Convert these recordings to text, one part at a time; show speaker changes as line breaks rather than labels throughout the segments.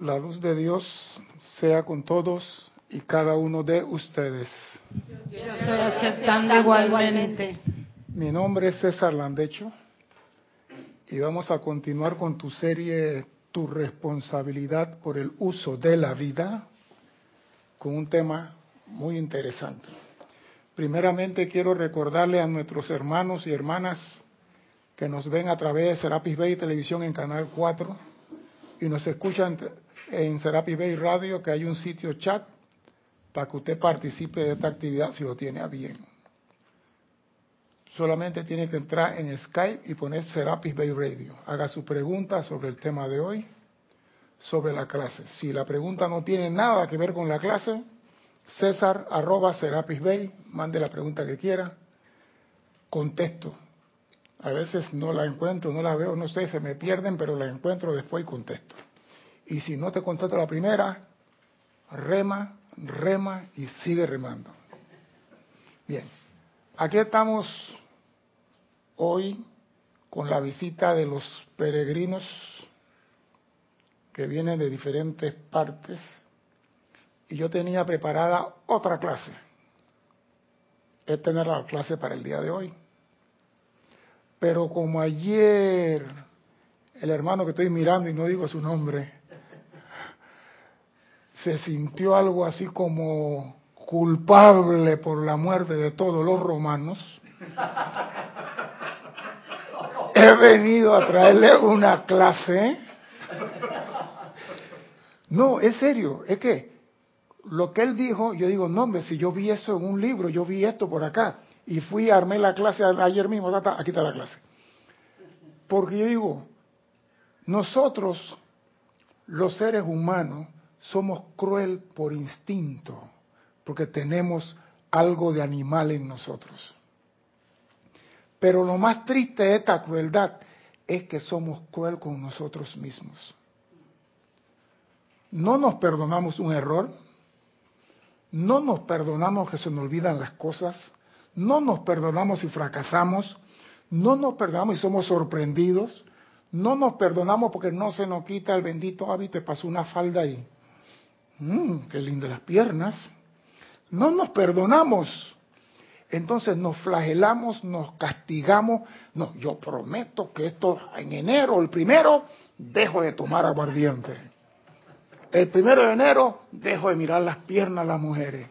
La luz de Dios sea con todos y cada uno de ustedes.
Yo estoy aceptando igualmente.
Mi nombre es César Landecho y vamos a continuar con tu serie Tu responsabilidad por el uso de la vida con un tema muy interesante. Primeramente quiero recordarle a nuestros hermanos y hermanas que nos ven a través de Serapis Bay Televisión en Canal 4 y nos escuchan en Serapis Bay Radio que hay un sitio chat para que usted participe de esta actividad si lo tiene a bien. Solamente tiene que entrar en Skype y poner Serapis Bay Radio. Haga su pregunta sobre el tema de hoy, sobre la clase. Si la pregunta no tiene nada que ver con la clase, César arroba Serapis Bay, mande la pregunta que quiera, contesto. A veces no la encuentro, no la veo, no sé, se me pierden, pero la encuentro después y contesto. Y si no te contesto la primera, rema, rema y sigue remando. Bien, aquí estamos hoy con la visita de los peregrinos que vienen de diferentes partes y yo tenía preparada otra clase. Es tener la clase para el día de hoy. Pero como ayer el hermano que estoy mirando y no digo su nombre, se sintió algo así como culpable por la muerte de todos los romanos, he venido a traerle una clase. No, es serio, es que lo que él dijo, yo digo, no, hombre, si yo vi eso en un libro, yo vi esto por acá, y fui, armé la clase ayer mismo, aquí está la clase. Porque yo digo, nosotros, los seres humanos, somos cruel por instinto, porque tenemos algo de animal en nosotros. Pero lo más triste de esta crueldad es que somos cruel con nosotros mismos. No nos perdonamos un error, no nos perdonamos que se nos olvidan las cosas, no nos perdonamos si fracasamos, no nos perdonamos si somos sorprendidos, no nos perdonamos porque no se nos quita el bendito hábito y pasó una falda ahí. Mmm, qué lindas las piernas. No nos perdonamos. Entonces nos flagelamos, nos castigamos. No, yo prometo que esto en enero, el primero, dejo de tomar aguardiente. El primero de enero dejo de mirar las piernas a las mujeres.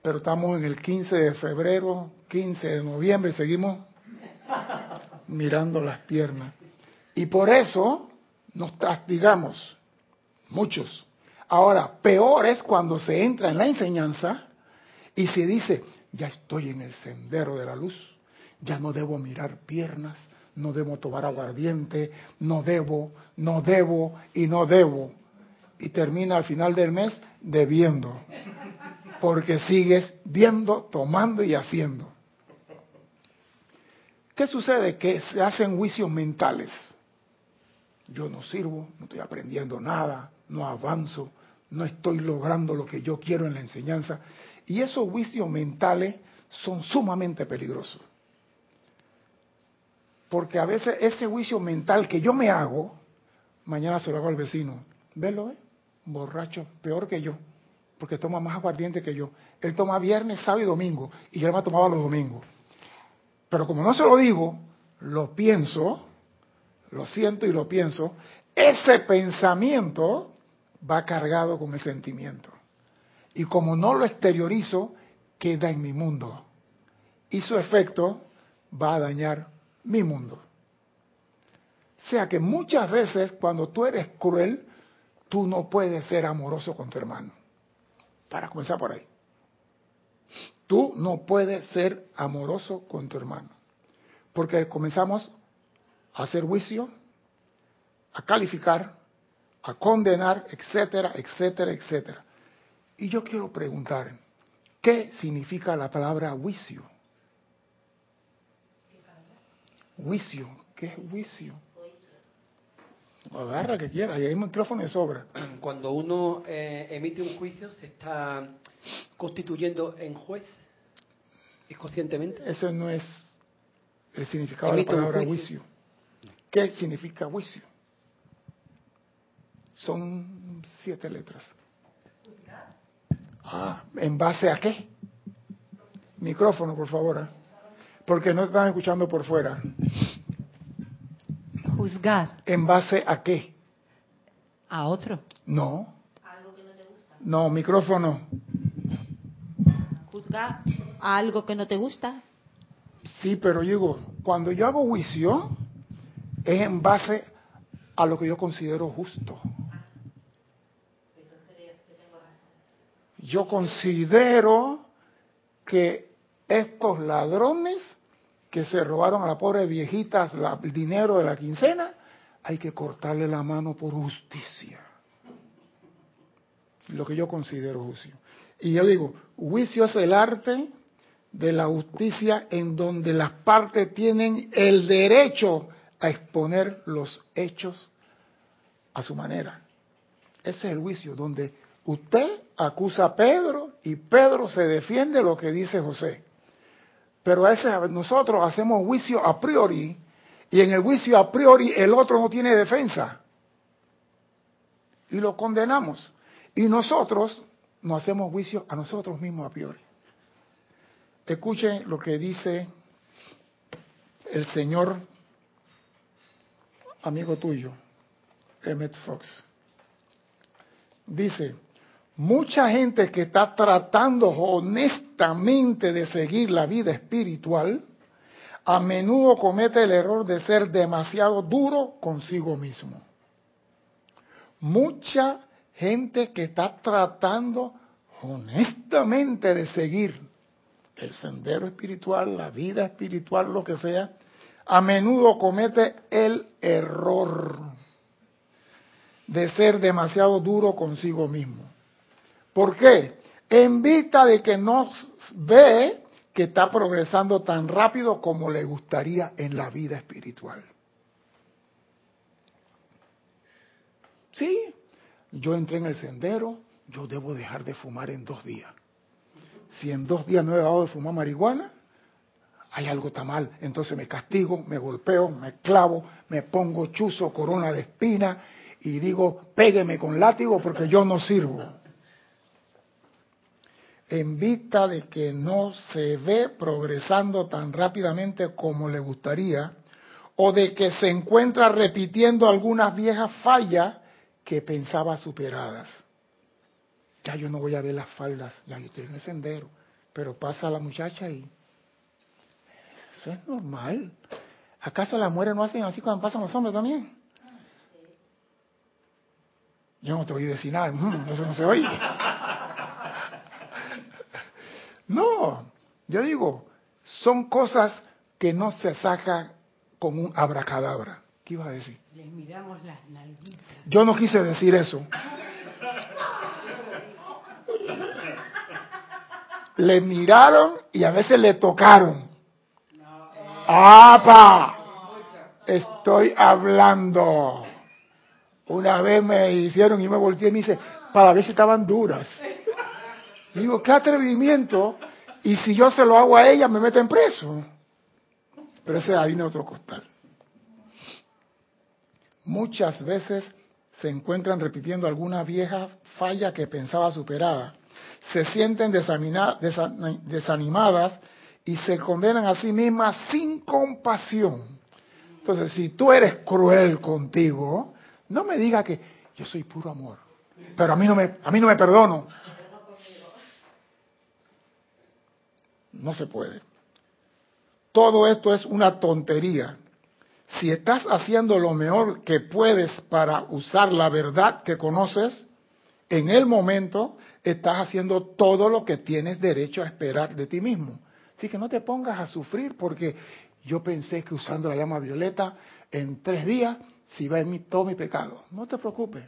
Pero estamos en el 15 de febrero, 15 de noviembre y seguimos mirando las piernas. Y por eso nos castigamos, muchos. Ahora, peor es cuando se entra en la enseñanza y se dice, ya estoy en el sendero de la luz, ya no debo mirar piernas, no debo tomar aguardiente, no debo, no debo y no debo y termina al final del mes debiendo, porque sigues viendo, tomando y haciendo. ¿Qué sucede? Que se hacen juicios mentales. Yo no sirvo, no estoy aprendiendo nada, no avanzo, no estoy logrando lo que yo quiero en la enseñanza. Y esos juicios mentales son sumamente peligrosos. Porque a veces ese juicio mental que yo me hago, mañana se lo hago al vecino. ¿Velo? Eh? borracho, peor que yo, porque toma más aguardiente que yo. Él toma viernes, sábado y domingo, y yo me tomaba los domingos. Pero como no se lo digo, lo pienso, lo siento y lo pienso, ese pensamiento va cargado con el sentimiento. Y como no lo exteriorizo, queda en mi mundo. Y su efecto va a dañar mi mundo. O sea que muchas veces cuando tú eres cruel, tú no puedes ser amoroso con tu hermano. Para comenzar por ahí. Tú no puedes ser amoroso con tu hermano. Porque comenzamos a hacer juicio, a calificar, a condenar, etcétera, etcétera, etcétera. Y yo quiero preguntar, ¿qué significa la palabra juicio? Juicio, ¿qué es juicio? Agarra que quiera, y hay micrófono de sobra.
Cuando uno eh, emite un juicio, se está constituyendo en juez, ¿es conscientemente?
Ese no es el significado de la palabra juicio. ¿Qué significa juicio? Son siete letras. Ah, ¿en base a qué? Micrófono, por favor. ¿eh? Porque no están escuchando por fuera.
Juzgar.
¿En base a qué?
A otro.
No. No, micrófono.
Juzgar a algo que no te gusta.
Sí, pero digo, cuando yo hago juicio, es en base a lo que yo considero justo. Yo considero que estos ladrones que se robaron a la pobre viejita el dinero de la quincena, hay que cortarle la mano por justicia. Lo que yo considero juicio. Y yo digo, juicio es el arte de la justicia en donde las partes tienen el derecho a exponer los hechos a su manera. Ese es el juicio, donde usted acusa a Pedro y Pedro se defiende de lo que dice José. Pero a veces nosotros hacemos juicio a priori y en el juicio a priori el otro no tiene defensa. Y lo condenamos. Y nosotros nos hacemos juicio a nosotros mismos a priori. Escuchen lo que dice el señor amigo tuyo, Emmett Fox. Dice, mucha gente que está tratando honestamente de seguir la vida espiritual, a menudo comete el error de ser demasiado duro consigo mismo. Mucha gente que está tratando honestamente de seguir el sendero espiritual, la vida espiritual, lo que sea, a menudo comete el error de ser demasiado duro consigo mismo. ¿Por qué? En vista de que no ve que está progresando tan rápido como le gustaría en la vida espiritual. Sí, yo entré en el sendero, yo debo dejar de fumar en dos días. Si en dos días no he dejado de fumar marihuana, hay algo está mal. Entonces me castigo, me golpeo, me clavo, me pongo chuzo, corona de espina y digo, pégueme con látigo porque yo no sirvo. En vista de que no se ve progresando tan rápidamente como le gustaría, o de que se encuentra repitiendo algunas viejas fallas que pensaba superadas. Ya yo no voy a ver las faldas, ya yo estoy en el sendero, pero pasa la muchacha y eso es normal. ¿Acaso las mujeres no hacen así cuando pasan los hombres también? Yo no te a decir nada, mm, eso no se oye. No, yo digo, son cosas que no se sacan con un abracadabra. ¿Qué ibas a decir?
Les miramos las nalguitas.
Yo no quise decir eso. Le miraron y a veces le tocaron. ¡Apa! Estoy hablando. Una vez me hicieron y me volteé y me dice, para ver si estaban duras. Digo, qué atrevimiento. Y si yo se lo hago a ella, me meten preso. Pero ese en otro costal. Muchas veces se encuentran repitiendo alguna vieja falla que pensaba superada. Se sienten desanimadas y se condenan a sí mismas sin compasión. Entonces, si tú eres cruel contigo, no me digas que yo soy puro amor, pero a mí no me, a mí no me perdono. No se puede. Todo esto es una tontería. Si estás haciendo lo mejor que puedes para usar la verdad que conoces, en el momento estás haciendo todo lo que tienes derecho a esperar de ti mismo. Así que no te pongas a sufrir porque yo pensé que usando la llama violeta en tres días se iba a ir todo mi pecado. No te preocupes.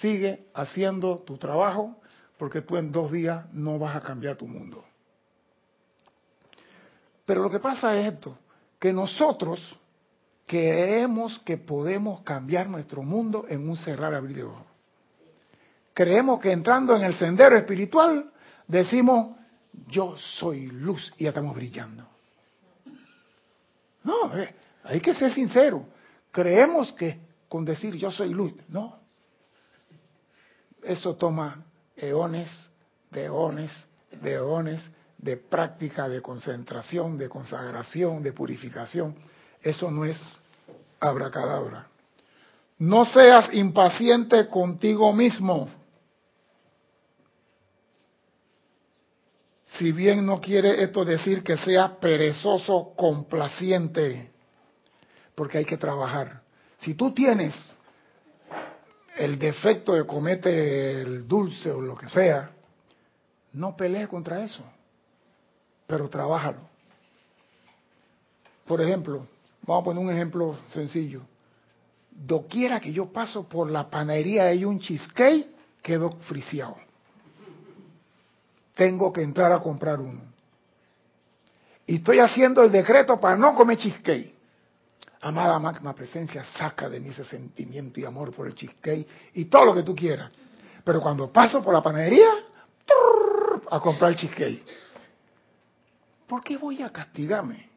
Sigue haciendo tu trabajo porque tú en dos días no vas a cambiar tu mundo. Pero lo que pasa es esto, que nosotros creemos que podemos cambiar nuestro mundo en un cerrar abrir de ojos. Creemos que entrando en el sendero espiritual decimos, yo soy luz y ya estamos brillando. No, eh, hay que ser sincero. Creemos que con decir yo soy luz. No. Eso toma eones, de eones, de eones de práctica, de concentración, de consagración, de purificación. Eso no es abracadabra. No seas impaciente contigo mismo. Si bien no quiere esto decir que sea perezoso, complaciente, porque hay que trabajar. Si tú tienes el defecto de comete el dulce o lo que sea, no pelees contra eso, pero trabájalo. Por ejemplo, vamos a poner un ejemplo sencillo. Doquiera que yo paso por la panadería y un cheesecake, quedo friseado. Tengo que entrar a comprar uno. Y estoy haciendo el decreto para no comer cheesecake. Amada magna presencia, saca de mí ese sentimiento y amor por el cheesecake y todo lo que tú quieras. Pero cuando paso por la panadería, a comprar cheesecake. ¿Por qué voy a castigarme?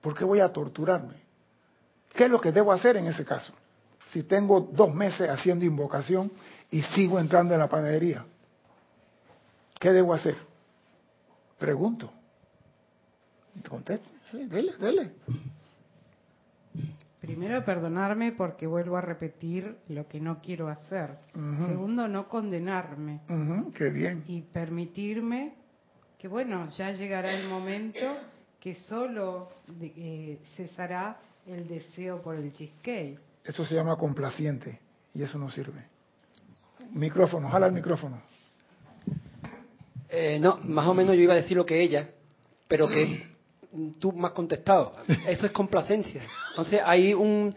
¿Por qué voy a torturarme? ¿Qué es lo que debo hacer en ese caso? Si tengo dos meses haciendo invocación y sigo entrando en la panadería, ¿qué debo hacer? Pregunto. Conteste. dele, dele.
Primero, perdonarme porque vuelvo a repetir lo que no quiero hacer. Segundo, no condenarme.
qué bien.
Y permitirme que, bueno, ya llegará el momento que solo eh, cesará el deseo por el cheesecake.
Eso se llama complaciente y eso no sirve. Micrófono, jala el micrófono.
Eh, no, más o menos yo iba a decir lo que ella, pero que tú me has contestado. Eso es complacencia. Entonces hay un,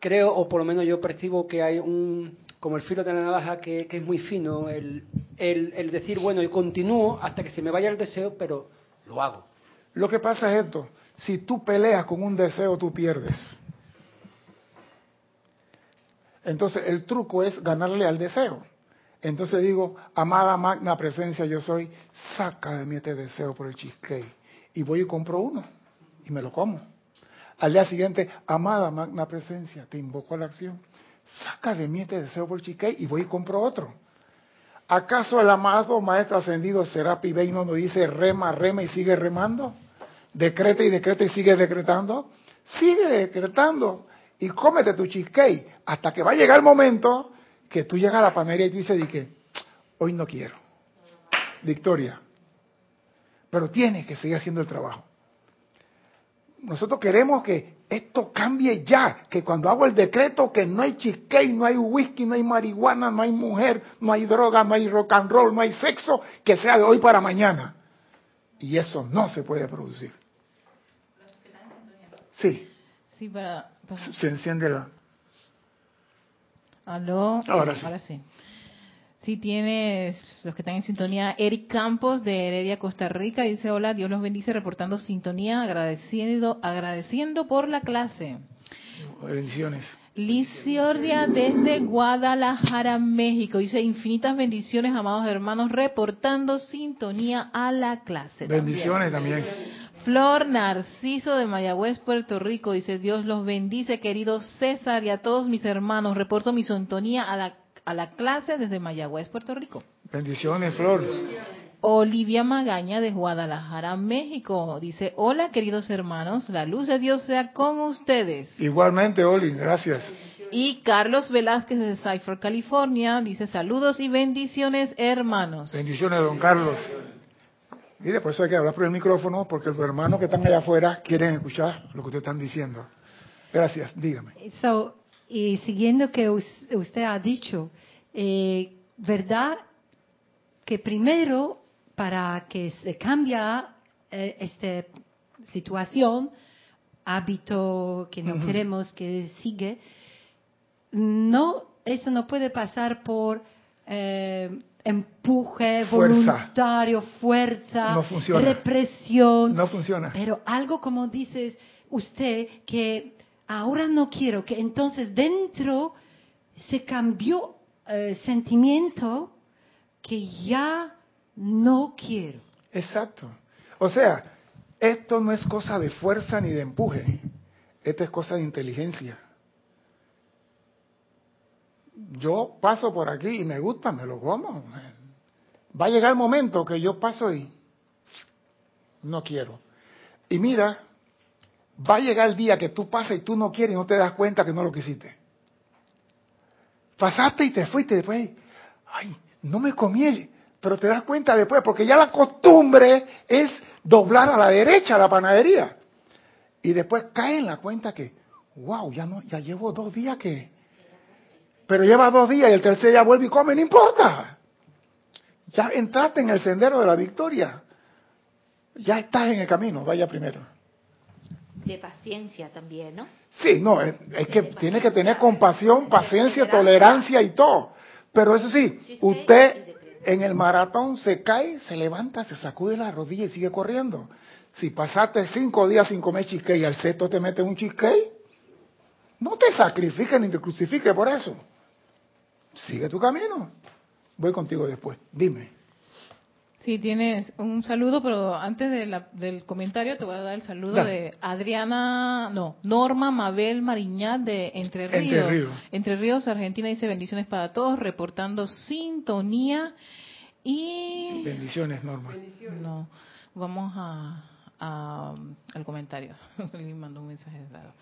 creo, o por lo menos yo percibo que hay un, como el filo de la navaja que, es muy fino, el, el, el decir, bueno, yo continúo hasta que se me vaya el deseo, pero lo hago.
Lo que pasa es esto, si tú peleas con un deseo, tú pierdes. Entonces el truco es ganarle al deseo. Entonces digo, amada magna presencia yo soy, saca de mí este deseo por el cheesecake. Y voy y compro uno y me lo como. Al día siguiente, amada magna presencia, te invoco a la acción. Saca de mí este deseo por cheesecake y voy y compro otro. ¿Acaso el amado maestro ascendido Serapi Bey no nos dice rema, rema y sigue remando? Decreta y decreta y sigue decretando. Sigue decretando y cómete tu cheesecake hasta que va a llegar el momento que tú llegas a la panadería y tú dices, que hoy no quiero. Victoria. Pero tienes que seguir haciendo el trabajo. Nosotros queremos que esto cambie ya, que cuando hago el decreto que no hay cheesecake, no hay whisky, no hay marihuana, no hay mujer, no hay droga, no hay rock and roll, no hay sexo, que sea de hoy para mañana. Y eso no se puede producir. Sí.
Sí, para...
Se enciende la...
Aló.
Ahora sí.
Ahora sí. Sí tienes, los que están en sintonía, Eric Campos de Heredia, Costa Rica, dice, hola, Dios los bendice, reportando sintonía, agradeciendo, agradeciendo por la clase.
Bendiciones.
Liciordia desde Guadalajara, México, dice, infinitas bendiciones, amados hermanos, reportando sintonía a la clase.
Bendiciones también.
Flor Narciso de Mayagüez, Puerto Rico, dice, Dios los bendice, querido César, y a todos mis hermanos, reporto mi sintonía a la a la clase desde Mayagüez, Puerto Rico.
Bendiciones, Flor.
Olivia Magaña de Guadalajara, México. Dice, hola queridos hermanos, la luz de Dios sea con ustedes.
Igualmente, Oli, gracias.
Y Carlos Velázquez de Cypher, California, dice saludos y bendiciones hermanos.
Bendiciones, don Carlos. Y después hay que hablar por el micrófono porque los hermanos que están allá afuera quieren escuchar lo que ustedes están diciendo. Gracias, dígame.
Y siguiendo que usted ha dicho, eh, ¿verdad? Que primero, para que se cambie eh, esta situación, hábito que no queremos que siga, no, eso no puede pasar por eh, empuje voluntario, fuerza, represión.
No funciona.
Pero algo como dices usted, que ahora no quiero, que entonces dentro se cambió el eh, sentimiento que ya no quiero.
Exacto. O sea, esto no es cosa de fuerza ni de empuje, esto es cosa de inteligencia. Yo paso por aquí y me gusta, me lo como. Va a llegar el momento que yo paso y no quiero. Y mira, va a llegar el día que tú pasas y tú no quieres y no te das cuenta que no lo quisiste. Pasaste y te fuiste después. Ay, no me comí, pero te das cuenta después, porque ya la costumbre es doblar a la derecha la panadería. Y después cae en la cuenta que, wow, ya no, ya llevo dos días que, pero lleva dos días y el tercer ya vuelve y come, no importa. Ya entraste en el sendero de la victoria. Ya estás en el camino, vaya primero.
De paciencia también, ¿no?
Sí, no, es, es que tiene que tener compasión, paciencia, tolerancia y todo. Pero eso sí, usted en el maratón se cae, se levanta, se sacude la rodilla y sigue corriendo. Si pasaste cinco días sin comer cheesecake y al sexto te metes un cheesecake, no te sacrifiques ni te crucifiques por eso. Sigue tu camino. Voy contigo después. Dime.
Sí, tienes un saludo, pero antes de la- del comentario te voy a dar el saludo
Dale.
de Adriana, no, Norma Mabel Mariñat de Entre
Entre
Ríos. Entre Ríos, Argentina dice bendiciones para todos, reportando sintonía y...
Bendiciones, Norma.
No, vamos a, a- al comentario. Le mandó un mensaje raro.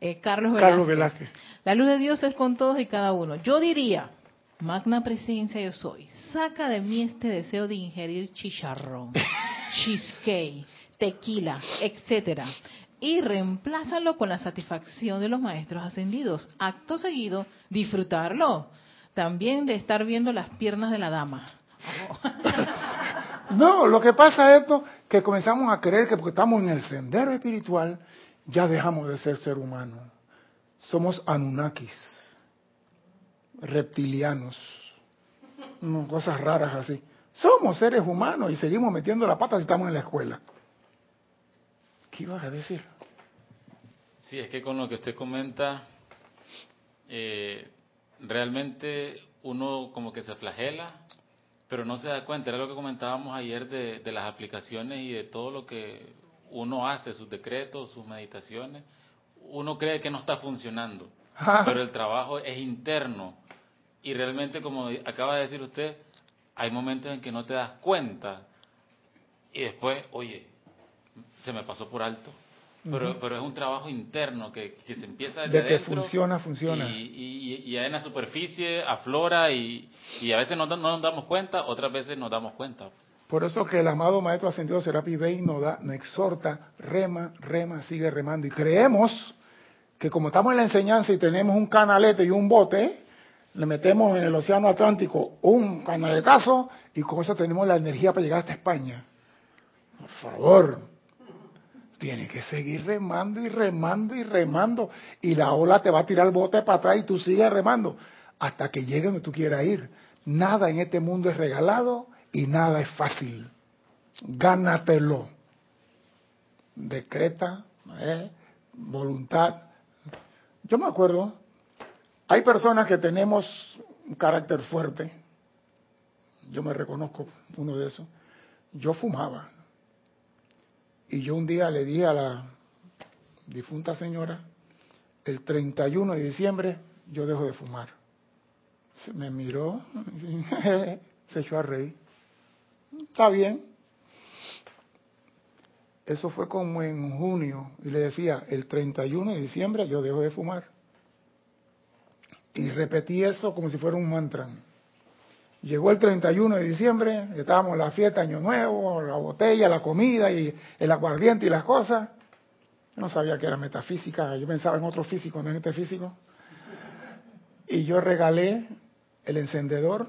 Eh, Carlos Velázquez.
Carlos Velázquez.
La luz de Dios es con todos y cada uno. Yo diría, magna presencia yo soy. Saca de mí este deseo de ingerir chicharrón, cheesecake, tequila, etcétera, y reemplázalo con la satisfacción de los maestros ascendidos. Acto seguido, disfrutarlo. También de estar viendo las piernas de la dama.
No, lo que pasa es esto, que comenzamos a creer que porque estamos en el sendero espiritual, ya dejamos de ser ser humano. Somos Anunnakis, reptilianos, no, cosas raras así. Somos seres humanos y seguimos metiendo la pata si estamos en la escuela. ¿Qué ibas a decir?
Sí, es que con lo que usted comenta, eh, realmente uno como que se flagela, pero no se da cuenta. Era lo que comentábamos ayer de, de las aplicaciones y de todo lo que uno hace, sus decretos, sus meditaciones. Uno cree que no está funcionando, pero el trabajo es interno. Y realmente, como acaba de decir usted, hay momentos en que no te das cuenta y después, oye, se me pasó por alto. Pero, pero es un trabajo interno que, que se empieza desde
De que funciona, funciona.
Y, y, y en la superficie aflora y, y a veces no, no nos damos cuenta, otras veces nos damos cuenta.
Por eso que el amado Maestro Ascendido Serapi Bey nos, da, nos exhorta, rema, rema, sigue remando. Y creemos que como estamos en la enseñanza y tenemos un canalete y un bote, le metemos en el Océano Atlántico un canaletazo y con eso tenemos la energía para llegar hasta España. Por favor, tiene que seguir remando y remando y remando. Y la ola te va a tirar el bote para atrás y tú sigues remando hasta que llegue donde tú quieras ir. Nada en este mundo es regalado y nada es fácil. Gánatelo. Decreta, ¿eh? voluntad. Yo me acuerdo, hay personas que tenemos un carácter fuerte. Yo me reconozco uno de esos. Yo fumaba. Y yo un día le dije a la difunta señora, el 31 de diciembre yo dejo de fumar. Se me miró, se echó a reír. Está bien. Eso fue como en junio y le decía, el 31 de diciembre yo dejo de fumar. Y repetí eso como si fuera un mantra. Llegó el 31 de diciembre, estábamos en la fiesta Año Nuevo, la botella, la comida y el aguardiente y las cosas. Yo no sabía que era metafísica, yo pensaba en otro físico, no en este físico. Y yo regalé el encendedor,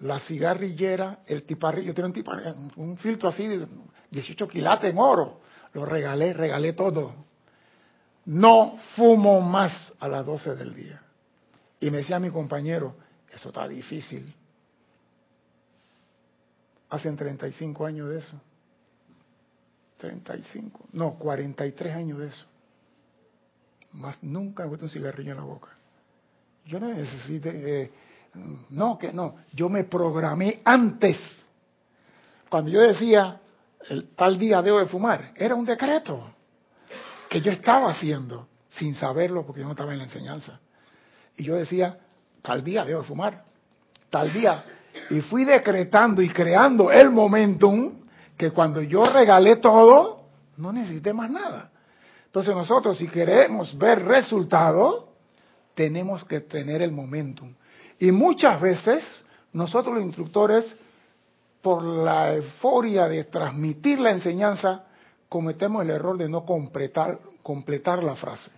la cigarrillera, el tiparrillo, yo tenía un, tiparrillo, un filtro así de 18 quilates en oro. Lo regalé, regalé todo. No fumo más a las 12 del día. Y me decía mi compañero, eso está difícil. Hacen 35 años de eso. 35, no, 43 años de eso. Más nunca he puesto un cigarrillo en la boca. Yo no necesito, eh, no, que no, yo me programé antes. Cuando yo decía, el tal día debo de fumar, era un decreto que yo estaba haciendo sin saberlo porque yo no estaba en la enseñanza. Y yo decía, tal día dejo de fumar, tal día. Y fui decretando y creando el momentum que cuando yo regalé todo, no necesité más nada. Entonces nosotros si queremos ver resultados, tenemos que tener el momentum. Y muchas veces nosotros los instructores, por la euforia de transmitir la enseñanza, cometemos el error de no completar, completar la frase.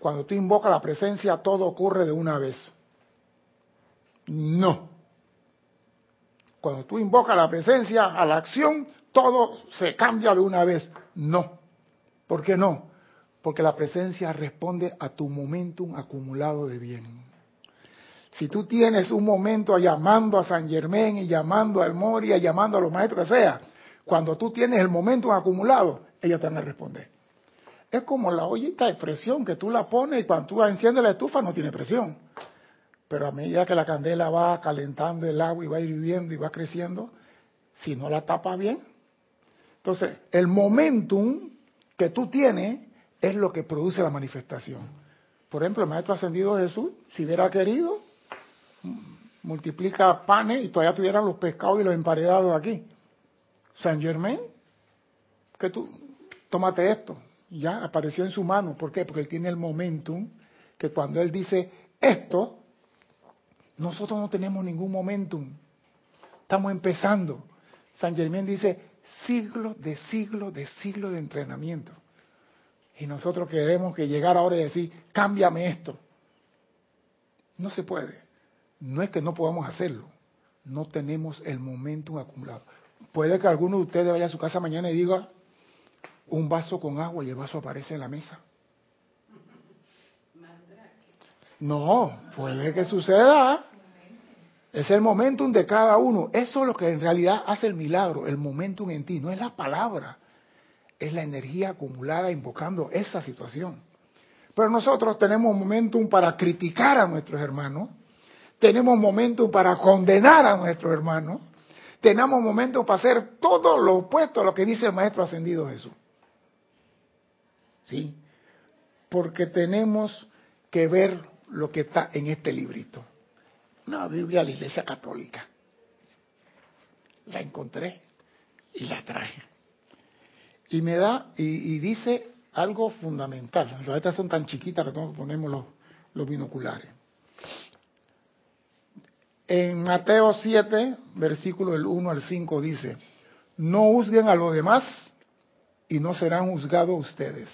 Cuando tú invocas la presencia, todo ocurre de una vez. No. Cuando tú invocas la presencia a la acción, todo se cambia de una vez. No. ¿Por qué no? Porque la presencia responde a tu momentum acumulado de bien. Si tú tienes un momento llamando a San Germán y llamando al Moria, llamando a los maestros que sea, cuando tú tienes el momentum acumulado, ellos te van a responder. Es como la ollita de presión que tú la pones y cuando tú enciendes la estufa no tiene presión. Pero a medida que la candela va calentando el agua y va hirviendo y va creciendo, si no la tapa bien. Entonces, el momentum que tú tienes es lo que produce la manifestación. Por ejemplo, el Maestro Ascendido Jesús, si hubiera querido, multiplica panes y todavía tuvieran los pescados y los emparedados aquí. San Germain, que tú, tómate esto, ya apareció en su mano. ¿Por qué? Porque él tiene el momentum que cuando él dice esto, nosotros no tenemos ningún momentum. Estamos empezando. San Germain dice siglos de siglos de siglos de entrenamiento. Y nosotros queremos que llegar ahora y decir, cámbiame esto. No se puede. No es que no podamos hacerlo. No tenemos el momentum acumulado. Puede que alguno de ustedes vaya a su casa mañana y diga, un vaso con agua y el vaso aparece en la mesa. No, puede que suceda. Es el momentum de cada uno. Eso es lo que en realidad hace el milagro, el momentum en ti. No es la palabra, es la energía acumulada invocando esa situación. Pero nosotros tenemos momentum para criticar a nuestros hermanos, tenemos momentum para condenar a nuestros hermanos, tenemos momentum para hacer todo lo opuesto a lo que dice el Maestro Ascendido Jesús. ¿Sí? Porque tenemos que ver lo que está en este librito. Una Biblia de la Iglesia Católica. La encontré y la traje. Y me da, y, dice algo fundamental. Las letras son tan chiquitas que ponemos los, los binoculares. En Mateo 7, versículo del 1 al 5 dice, no juzguen a los demás y no serán juzgados ustedes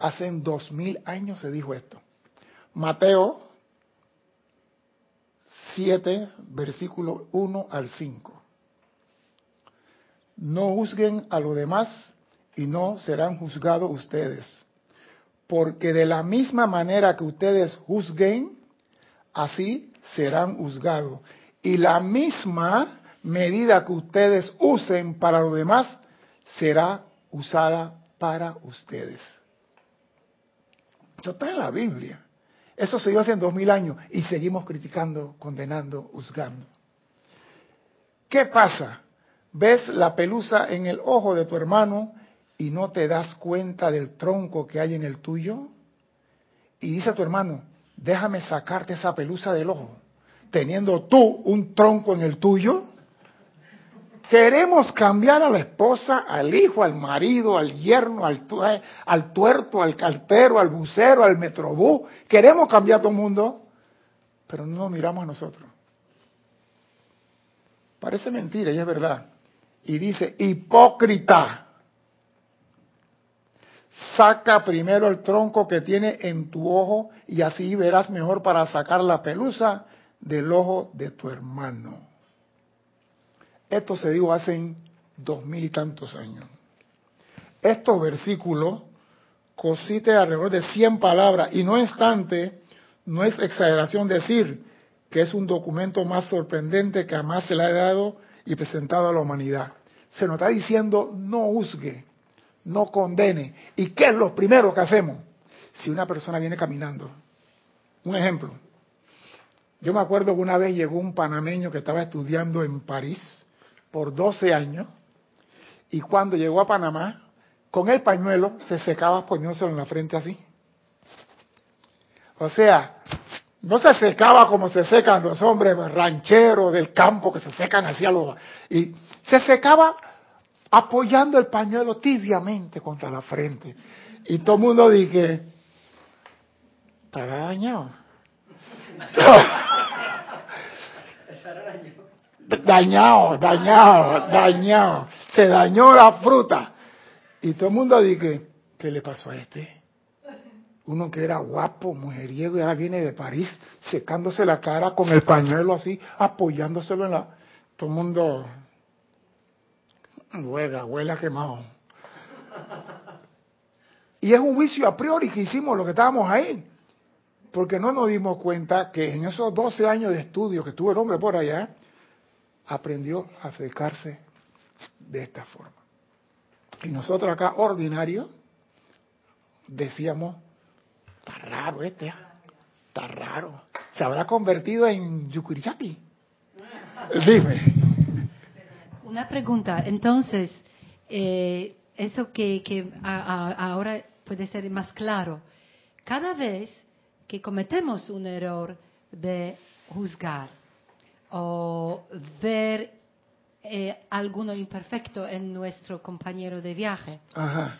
Hace dos mil años se dijo esto. Mateo 7, versículo 1 al 5. No juzguen a los demás y no serán juzgados ustedes. Porque de la misma manera que ustedes juzguen, así serán juzgados. Y la misma medida que ustedes usen para los demás será usada para ustedes. Esto está en la Biblia. Eso se dio hace dos mil años y seguimos criticando, condenando, juzgando. ¿Qué pasa? Ves la pelusa en el ojo de tu hermano y no te das cuenta del tronco que hay en el tuyo. Y dice a tu hermano, déjame sacarte esa pelusa del ojo, teniendo tú un tronco en el tuyo. Queremos cambiar a la esposa, al hijo, al marido, al yerno, al, tuerto, al cartero, al bucero, al metrobús. Queremos cambiar a todo el mundo, pero no nos miramos a nosotros. Parece mentira y es verdad. Y dice, hipócrita, saca primero el tronco que tiene en tu ojo y así verás mejor para sacar la pelusa del ojo de tu hermano. Esto se dijo hace dos mil y tantos años. Estos versículos consisten alrededor de 100 palabras y no obstante, no es exageración decir que es un documento más sorprendente que jamás se le ha dado y presentado a la humanidad. Se nos está diciendo no juzgue, no condene. ¿Y qué es lo primero que hacemos? Si una persona viene caminando. Un ejemplo. Yo me acuerdo que una vez llegó un panameño que estaba estudiando en París por 12 años y cuando llegó a Panamá, con el pañuelo se secaba poniéndoselo en la frente así. O sea, no se secaba como se secan los hombres rancheros del campo que se secan hacia los y se secaba apoyando el pañuelo tibiamente contra la frente y todo el mundo dije estará dañado dañado dañado se dañó la fruta y todo el mundo dije ¿qué le pasó a este? uno que era guapo, mujeriego, y ahora viene de París secándose la cara con el pañuelo así, apoyándoselo en la... Todo el mundo huela, huela quemado. Y es un juicio a priori que hicimos lo que estábamos ahí, porque no nos dimos cuenta que en esos 12 años de estudio que tuvo el hombre por allá, aprendió a acercarse de esta forma. Y nosotros acá, ordinarios, decíamos, Está raro este, ¿ah? está raro. ¿Se habrá convertido en Yukurichaki? Dime.
Una pregunta. Entonces, eh, eso que, que a- ahora puede ser más claro. Cada vez que cometemos un error de juzgar o ver eh, alguno imperfecto en nuestro compañero de viaje,
Ajá.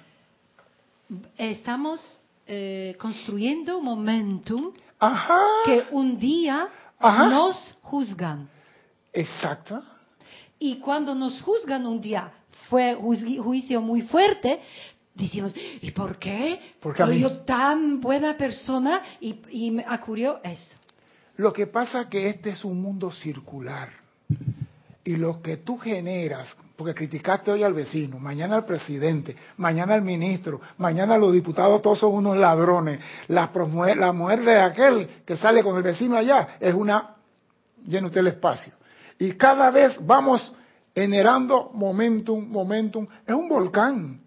estamos eh, construyendo momentum
Ajá.
que un día
Ajá.
nos juzgan.
Exacto.
Y cuando nos juzgan un día, fue juicio muy fuerte, decimos, ¿y por qué?
Porque a mí-
yo tan buena persona y, y me ocurrió eso.
Lo que pasa es que este es un mundo circular. Y lo que tú generas, porque criticaste hoy al vecino, mañana al presidente, mañana al ministro, mañana los diputados, todos son unos ladrones. La, la mujer de aquel que sale con el vecino allá es una, llena usted el espacio. Y cada vez vamos generando momentum, momentum. Es un volcán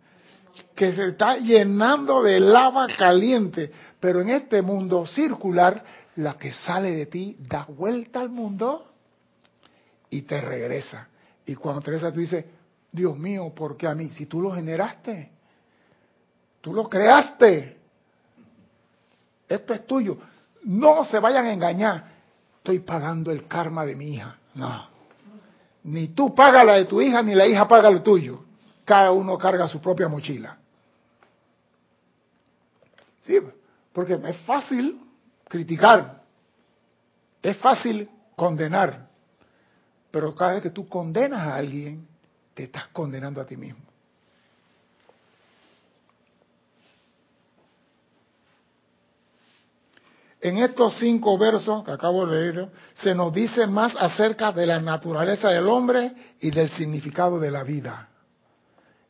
que se está llenando de lava caliente, pero en este mundo circular, la que sale de ti da vuelta al mundo y te regresa. Y cuando te regresa tú dices, Dios mío, ¿por qué a mí? Si tú lo generaste, tú lo creaste, esto es tuyo. No se vayan a engañar, estoy pagando el karma de mi hija. No, ni tú pagas la de tu hija, ni la hija paga lo tuyo. Cada uno carga su propia mochila. Sí, porque es fácil criticar, es fácil condenar, pero cada vez que tú condenas a alguien, te estás condenando a ti mismo. En estos cinco versos que acabo de leer, se nos dice más acerca de la naturaleza del hombre y del significado de la vida.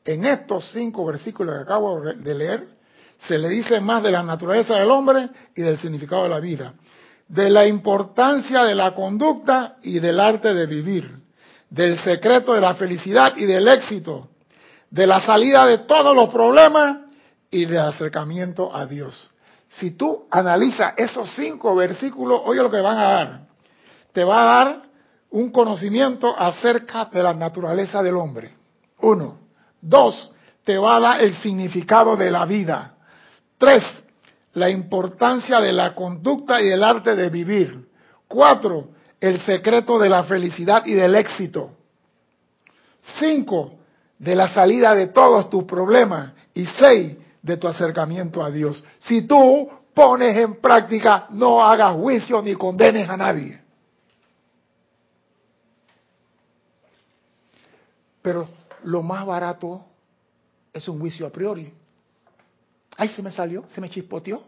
En estos cinco versículos que acabo de leer, se le dice más de la naturaleza del hombre y del significado de la vida, de la importancia de la conducta y del arte de vivir, del secreto de la felicidad y del éxito, de la salida de todos los problemas y del acercamiento a Dios. Si tú analizas esos cinco versículos, oye lo que van a dar. Te va a dar un conocimiento acerca de la naturaleza del hombre. Uno. Dos, te va a dar el significado de la vida. Tres, la importancia de la conducta y el arte de vivir. Cuatro, el secreto de la felicidad y del éxito. Cinco, de la salida de todos tus problemas. Y seis, de tu acercamiento a Dios. Si tú pones en práctica, no hagas juicio ni condenes a nadie. Pero lo más barato es un juicio a priori. Ay, se me salió, se me chispoteó.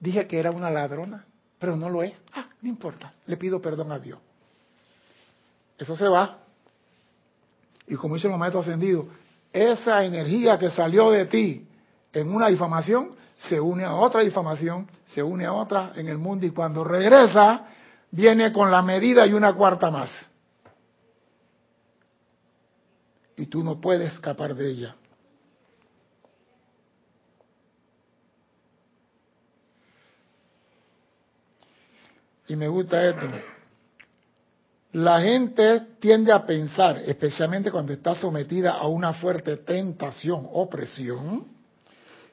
Dije que era una ladrona, pero no lo es. Ah, no importa, le pido perdón a Dios. Eso se va. Y como dicen los maestros ascendidos, esa energía que salió de ti en una difamación se une a otra difamación, se une a otra en el mundo y cuando regresa viene con la medida y una cuarta más. Y tú no puedes escapar de ella. Y me gusta esto. La gente tiende a pensar, especialmente cuando está sometida a una fuerte tentación o presión,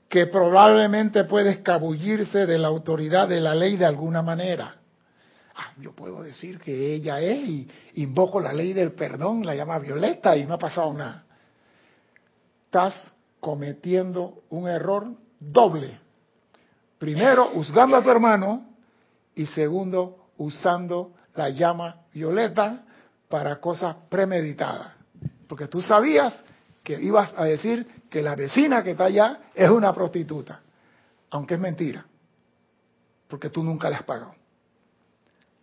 que probablemente puede escabullirse de la autoridad de la ley de alguna manera. Ah, yo puedo decir que ella es y invoco la ley del perdón, la llama Violeta y no ha pasado nada. Estás cometiendo un error doble. Primero, juzgando a tu hermano y segundo, usando la llama violeta para cosas premeditadas. Porque tú sabías que ibas a decir que la vecina que está allá es una prostituta, aunque es mentira, porque tú nunca la has pagado.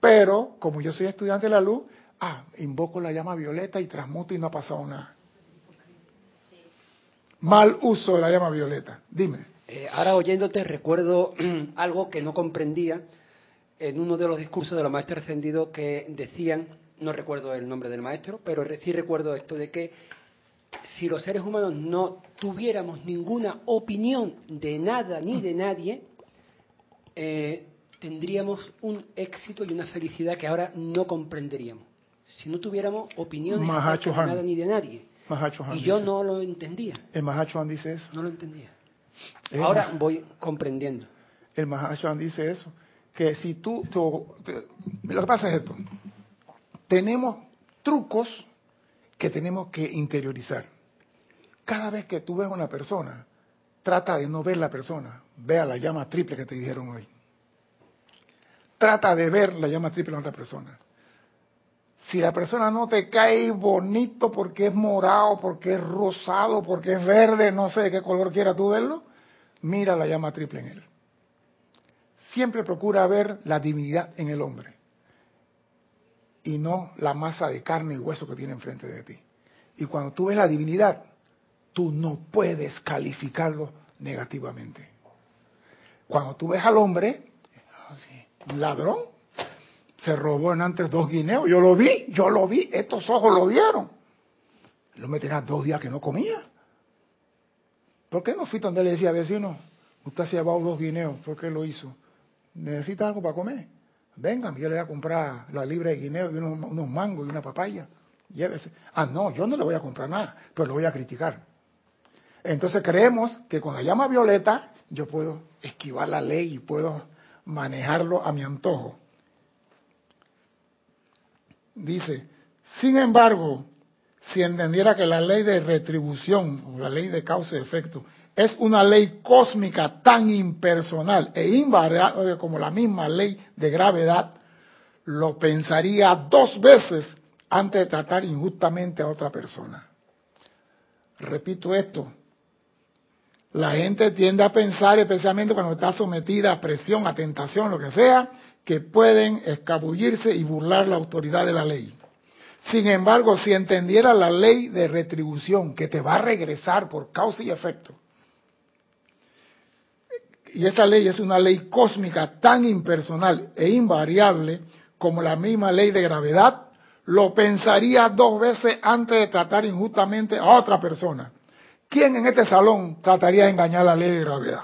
Pero, como yo soy estudiante de la luz, ah, invoco la llama violeta y transmuto y no ha pasado nada. Mal uso de la llama violeta. Dime.
Eh, ahora oyéndote recuerdo algo que no comprendía en uno de los discursos de los maestros ascendidos que decían, no recuerdo el nombre del maestro, pero sí recuerdo esto de que si los seres humanos no tuviéramos ninguna opinión de nada ni de nadie, eh, tendríamos un éxito y una felicidad que ahora no comprenderíamos. Si no tuviéramos opinión de nada ni de nadie. y yo no lo entendía.
El Mahacho dice eso.
No lo entendía. ahora voy comprendiendo.
El Mahacho dice eso. Que si tú, Lo que pasa es esto. Tenemos trucos que tenemos que interiorizar. Cada vez que tú ves a una persona, trata de no ver la persona. Vea la llama triple que te dijeron hoy. Trata de ver la llama triple en otra persona. Si la persona no te cae bonito porque es morado, porque es rosado, porque es verde, no sé de qué color quiera tú verlo, mira la llama triple en él. Siempre procura ver la divinidad en el hombre y no la masa de carne y hueso que tiene enfrente de ti. Y cuando tú ves la divinidad, tú no puedes calificarlo negativamente. Cuando tú ves al hombre, un ladrón, se robó en antes dos guineos, yo lo vi, yo lo vi, estos ojos lo vieron. Lo me tenía dos días que no comía. ¿Por qué no fui donde le decía, vecino, usted se ha llevado dos guineos, ¿por qué lo hizo? ¿Necesita algo para comer? Vengan, yo le voy a comprar la libra de guineo y unos, mangos y una papaya. Llévese. Ah, no, yo no le voy a comprar nada, pero lo voy a criticar. Entonces creemos que con la llama violeta yo puedo esquivar la ley y puedo manejarlo a mi antojo. Dice, sin embargo, si entendiera que la ley de retribución o la ley de causa y efecto es una ley cósmica tan impersonal e invariable como la misma ley de gravedad, lo pensaría dos veces antes de tratar injustamente a otra persona. Repito esto, la gente tiende a pensar, especialmente cuando está sometida a presión, a tentación, lo que sea, que pueden escabullirse y burlar la autoridad de la ley. Sin embargo, si entendiera la ley de retribución, que te va a regresar por causa y efecto, y esa ley es una ley cósmica tan impersonal e invariable como la misma ley de gravedad, lo pensaría dos veces antes de tratar injustamente a otra persona. ¿Quién en este salón trataría de engañar la ley de gravedad?